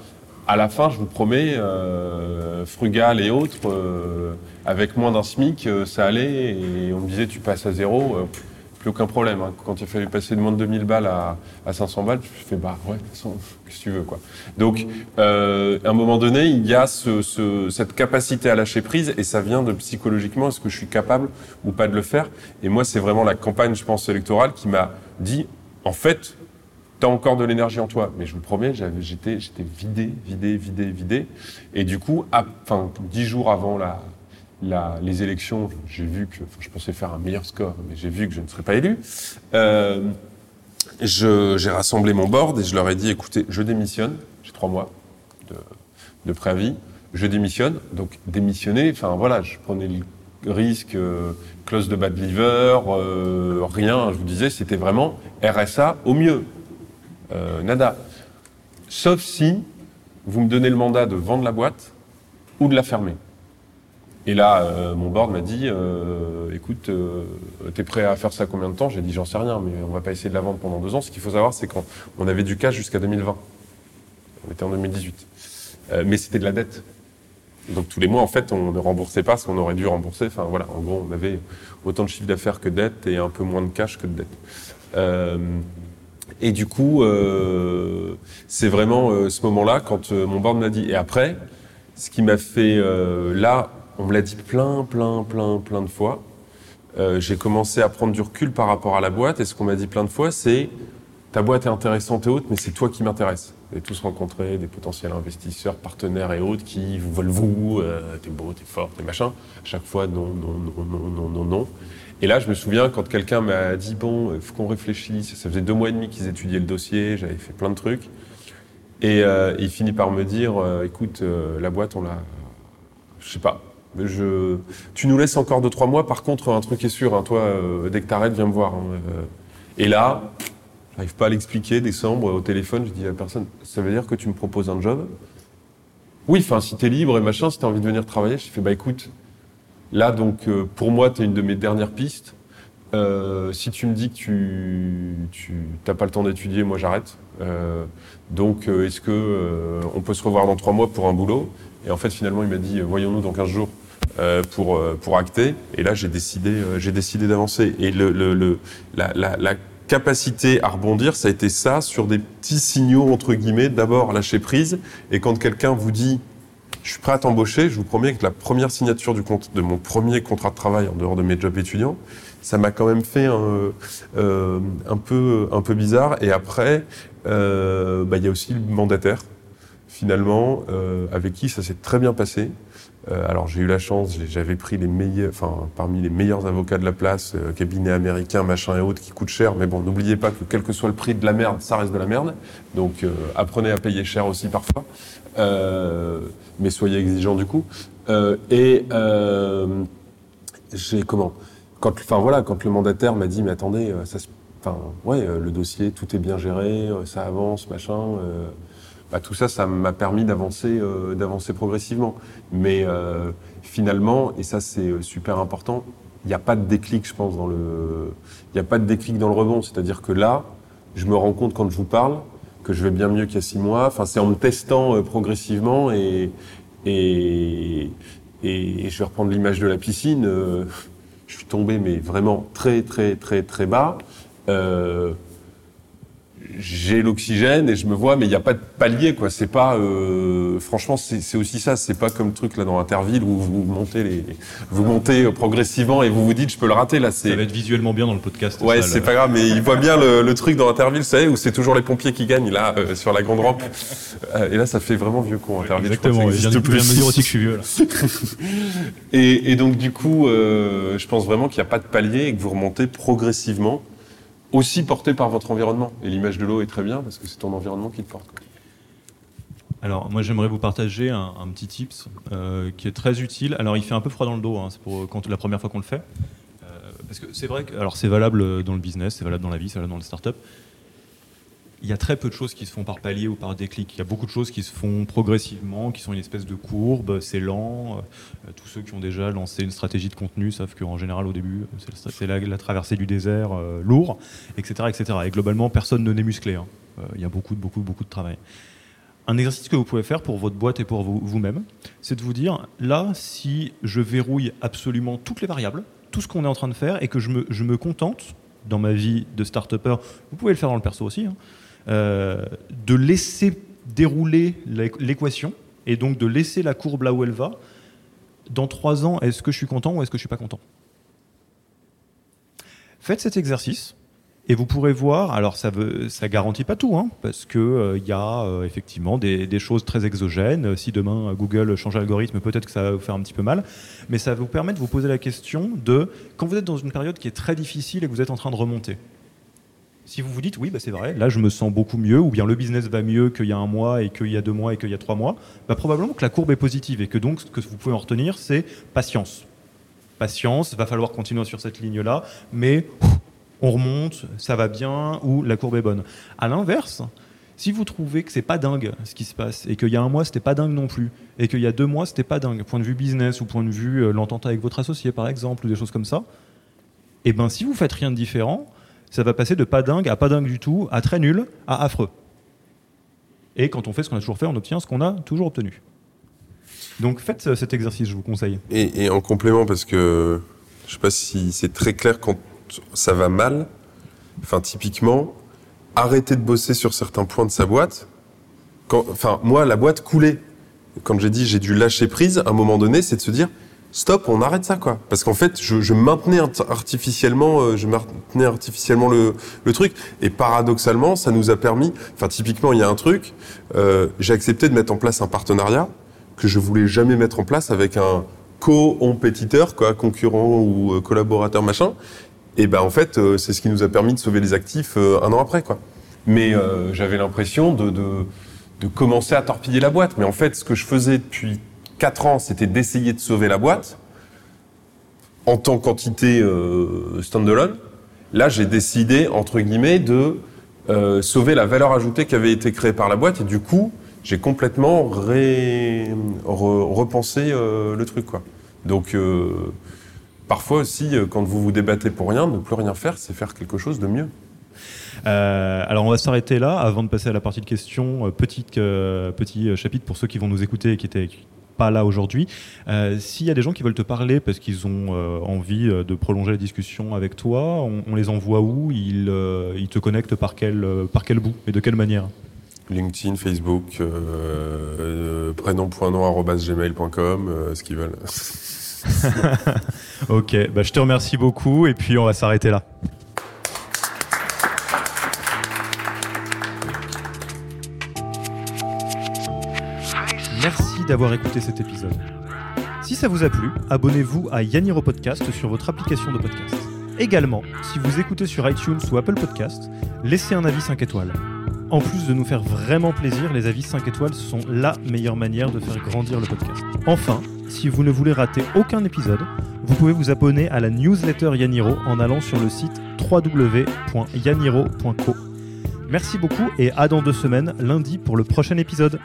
à la fin, je vous promets, euh, frugal et autres, euh, avec moins d'un SMIC, euh, ça allait. Et on me disait, tu passes à zéro, euh, plus aucun problème. Hein. Quand il fallu passer de moins de 2000 balles à, à 500 balles, je fais, bah ouais, qu'est-ce que tu veux, quoi. Donc, euh, à un moment donné, il y a ce, ce, cette capacité à lâcher prise, et ça vient de psychologiquement, est-ce que je suis capable ou pas de le faire? Et moi, c'est vraiment la campagne, je pense, électorale qui m'a dit, en fait, t'as encore de l'énergie en toi. Mais je vous promets, j'étais, j'étais vidé, vidé, vidé, vidé. Et du coup, enfin, dix jours avant la, la, les élections, j'ai vu que, je pensais faire un meilleur score, mais j'ai vu que je ne serais pas élu. Euh, j'ai rassemblé mon board et je leur ai dit, écoutez, je démissionne. J'ai trois mois de, de préavis. Je démissionne. Donc, démissionner, enfin, voilà, je prenais le risque, euh, clause de bad liver, euh, rien. Je vous disais, c'était vraiment RSA au mieux euh, nada. Sauf si vous me donnez le mandat de vendre la boîte ou de la fermer. Et là, euh, mon board m'a dit, euh, écoute, euh, t'es prêt à faire ça combien de temps? J'ai dit, j'en sais rien, mais on va pas essayer de la vendre pendant deux ans. Ce qu'il faut savoir, c'est qu'on avait du cash jusqu'à 2020. On était en 2018. Euh, mais c'était de la dette. Donc tous les mois, en fait, on ne remboursait pas ce qu'on aurait dû rembourser. Enfin voilà, en gros, on avait autant de chiffre d'affaires que de dette et un peu moins de cash que de dette. Euh, et du coup, euh, c'est vraiment ce moment-là, quand mon board m'a dit. Et après, ce qui m'a fait. Euh, là, on me l'a dit plein, plein, plein, plein de fois. Euh, j'ai commencé à prendre du recul par rapport à la boîte. Et ce qu'on m'a dit plein de fois, c'est ta boîte est intéressante et haute, mais c'est toi qui m'intéresse. Avez tous rencontré des potentiels investisseurs, partenaires et autres qui vous veulent vous, euh, t'es beau, t'es fort, t'es machin. À chaque fois, non, non, non, non, non, non. Et là, je me souviens quand quelqu'un m'a dit bon, il faut qu'on réfléchisse. Ça faisait deux mois et demi qu'ils étudiaient le dossier, j'avais fait plein de trucs. Et euh, il finit par me dire euh, écoute, euh, la boîte, on l'a. Je sais pas. Tu nous laisses encore deux, trois mois. Par contre, un truc est sûr, hein, toi, euh, dès que t'arrêtes, viens me voir. Hein. Et là, j'arrive pas à l'expliquer. Décembre, au téléphone, je dis à personne ça veut dire que tu me proposes un job? Oui, enfin, si t'es libre et machin, si t'as envie de venir travailler, je fais bah écoute, Là, donc, euh, pour moi, tu es une de mes dernières pistes. Euh, si tu me dis que tu n'as pas le temps d'étudier, moi j'arrête. Euh, donc, euh, est-ce que euh, on peut se revoir dans trois mois pour un boulot? Et en fait, finalement, il m'a dit voyons-nous dans 15 jours pour pour acter. Et là, j'ai décidé j'ai décidé d'avancer. Et la, capacité à rebondir, ça a été ça sur des petits signaux entre guillemets. D'abord, lâcher prise. Et quand quelqu'un vous dit je suis prêt à t'embaucher. Je vous promets que la première signature du compte, de mon premier contrat de travail en dehors de mes jobs étudiants, ça m'a quand même fait un, euh, peu, un peu bizarre. Et après, euh, bah, il y a aussi le mandataire, finalement, euh, avec qui ça s'est très bien passé. Euh, alors j'ai eu la chance, j'avais pris parmi les meilleurs avocats de la place, euh, cabinet américain, machin et autres, qui coûtent cher. Mais bon, n'oubliez pas que quel que soit le prix de la merde, ça reste de la merde. Donc apprenez à payer cher aussi parfois, mais soyez exigeants du coup. Et j'ai comment quand, enfin voilà, quand le mandataire m'a dit mais attendez, enfin ouais, le dossier, tout est bien géré, ça avance, machin. Bah, tout ça, ça m'a permis d'avancer, euh, d'avancer progressivement. Mais euh, finalement, et ça c'est euh, super important, il n'y a pas de déclic, je pense, dans le, il a pas de déclic dans le rebond. C'est-à-dire que là, je me rends compte quand je vous parle que je vais bien mieux qu'il y a six mois. Enfin, c'est en me testant progressivement et, et, et je vais reprendre l'image de la piscine. je suis tombé, mais vraiment très, très, très, très bas. J'ai l'oxygène et je me vois, mais il n'y a pas de palier, quoi. C'est pas, euh, franchement, c'est aussi ça. C'est pas comme le truc là dans Interville où vous montez les, vous montez euh, progressivement et vous vous dites, je peux le rater là. Ça va être visuellement bien dans le podcast. Ouais, c'est pas grave, mais il voit bien le, le truc dans Interville, vous savez, où c'est toujours les pompiers qui gagnent, là, euh, sur la grande rampe. Euh, et là, ça fait vraiment vieux con, Interville. je Exactement. me plus. dire aussi que je suis vieux. Là. [LAUGHS] Et, et donc, du coup, euh, je pense vraiment qu'il n'y a pas de palier et que vous remontez progressivement, aussi porté par votre environnement. Et l'image de l'eau est très bien parce que c'est ton environnement qui te porte. Alors, moi, j'aimerais vous partager un, petit tips euh, qui est très utile. Alors, il fait un peu froid dans le dos, hein, c'est pour quand, la première fois qu'on le fait. Euh, parce que c'est vrai que, alors, c'est valable dans le business, c'est valable dans la vie, c'est valable dans les startups. Il y a très peu de choses qui se font par palier ou par déclic. Il y a beaucoup de choses qui se font progressivement, qui sont une espèce de courbe, c'est lent. Euh, tous ceux qui ont déjà lancé une stratégie de contenu savent qu'en général, au début, c'est la, traversée du désert euh, lourd, etc., etc. Et globalement, personne ne n'est musclé. hein. Euh, il y a beaucoup, beaucoup, beaucoup de travail. Un exercice que vous pouvez faire pour votre boîte et pour vous- vous-même, c'est de vous dire, là, si je verrouille absolument toutes les variables, tout ce qu'on est en train de faire, et que je me, je me contente, dans ma vie de start-upper, vous pouvez le faire dans le perso aussi, hein, de laisser dérouler l'équ- l'équation, et donc de laisser la courbe là où elle va, dans trois ans, est-ce que je suis content ou est-ce que je suis pas content? Faites cet exercice. Et vous pourrez voir, alors ça ne ça garantit pas tout, hein, parce qu'il y a euh, effectivement des, choses très exogènes. Si demain euh, Google change l'algorithme, peut-être que ça va vous faire un petit peu mal. Mais ça va vous permettre de vous poser la question de, quand vous êtes dans une période qui est très difficile et que vous êtes en train de remonter, si vous vous dites, oui, bah, c'est vrai, là je me sens beaucoup mieux, ou bien le business va mieux qu'il y a un mois et qu'il y a deux mois et qu'il y a trois mois, bah, probablement que la courbe est positive et que donc ce que vous pouvez en retenir, c'est patience. Patience, va falloir continuer sur cette ligne-là, mais on remonte, ça va bien, ou la courbe est bonne. À l'inverse, si vous trouvez que c'est pas dingue ce qui se passe, et qu'il y a un mois c'était pas dingue non plus, et qu'il y a deux mois c'était pas dingue, point de vue business ou point de vue euh, l'entente avec votre associé par exemple, ou des choses comme ça, et ben si vous faites rien de différent, ça va passer de pas dingue à pas dingue du tout, à très nul, à affreux. Et quand on fait ce qu'on a toujours fait, on obtient ce qu'on a toujours obtenu. Donc faites euh, cet exercice, je vous conseille. Et, en complément, parce que je sais pas si c'est très clair quand ça va mal, enfin typiquement, arrêter de bosser sur certains points de sa boîte. Enfin, moi, la boîte coulait. Quand j'ai dit j'ai dû lâcher prise, à un moment donné, c'est de se dire stop, on arrête ça, quoi. Parce qu'en fait, je, maintenais art- artificiellement, euh, je maintenais artificiellement le, truc. Et paradoxalement, ça nous a permis, enfin, typiquement, il y a un truc, euh, j'ai accepté de mettre en place un partenariat que je voulais jamais mettre en place avec un co-compétiteur, quoi, concurrent ou euh, collaborateur, machin. Et ben en fait, c'est ce qui nous a permis de sauver les actifs un an après, quoi. Mais j'avais l'impression de, de, de commencer à torpiller la boîte. Mais en fait, ce que je faisais depuis 4 ans, c'était d'essayer de sauver la boîte en tant qu'entité euh, standalone. Là, j'ai décidé, entre guillemets, de euh, sauver la valeur ajoutée qui avait été créée par la boîte. Et du coup, j'ai complètement repensé euh, le truc. Donc, euh, parfois aussi, quand vous vous débattez pour rien, ne plus rien faire, c'est faire quelque chose de mieux. Alors on va s'arrêter là avant de passer à la partie de questions. Petit chapitre pour ceux qui vont nous écouter et qui étaient pas là aujourd'hui. Euh, S'il y a des gens qui veulent te parler parce qu'ils ont euh, envie euh, de prolonger la discussion avec toi, on, on les envoie où? Ils, ils te connectent par quel, par quel bout et de quelle manière? LinkedIn, Facebook, prénom.nom@gmail.com, euh, ce qu'ils veulent. [LAUGHS] Ok, bah, je te remercie beaucoup et puis on va s'arrêter là. D'avoir écouté cet épisode. Si ça vous a plu, abonnez-vous à Yaniro Podcast sur votre application de podcast. Également, si vous écoutez sur iTunes ou Apple Podcast, laissez un avis 5 étoiles. En plus de nous faire vraiment plaisir, les avis 5 étoiles sont la meilleure manière de faire grandir le podcast. Enfin, si vous ne voulez rater aucun épisode, vous pouvez vous abonner à la newsletter Yaniro en allant sur le site www.yaniro.co. Merci beaucoup et à dans deux semaines, lundi, pour le prochain épisode.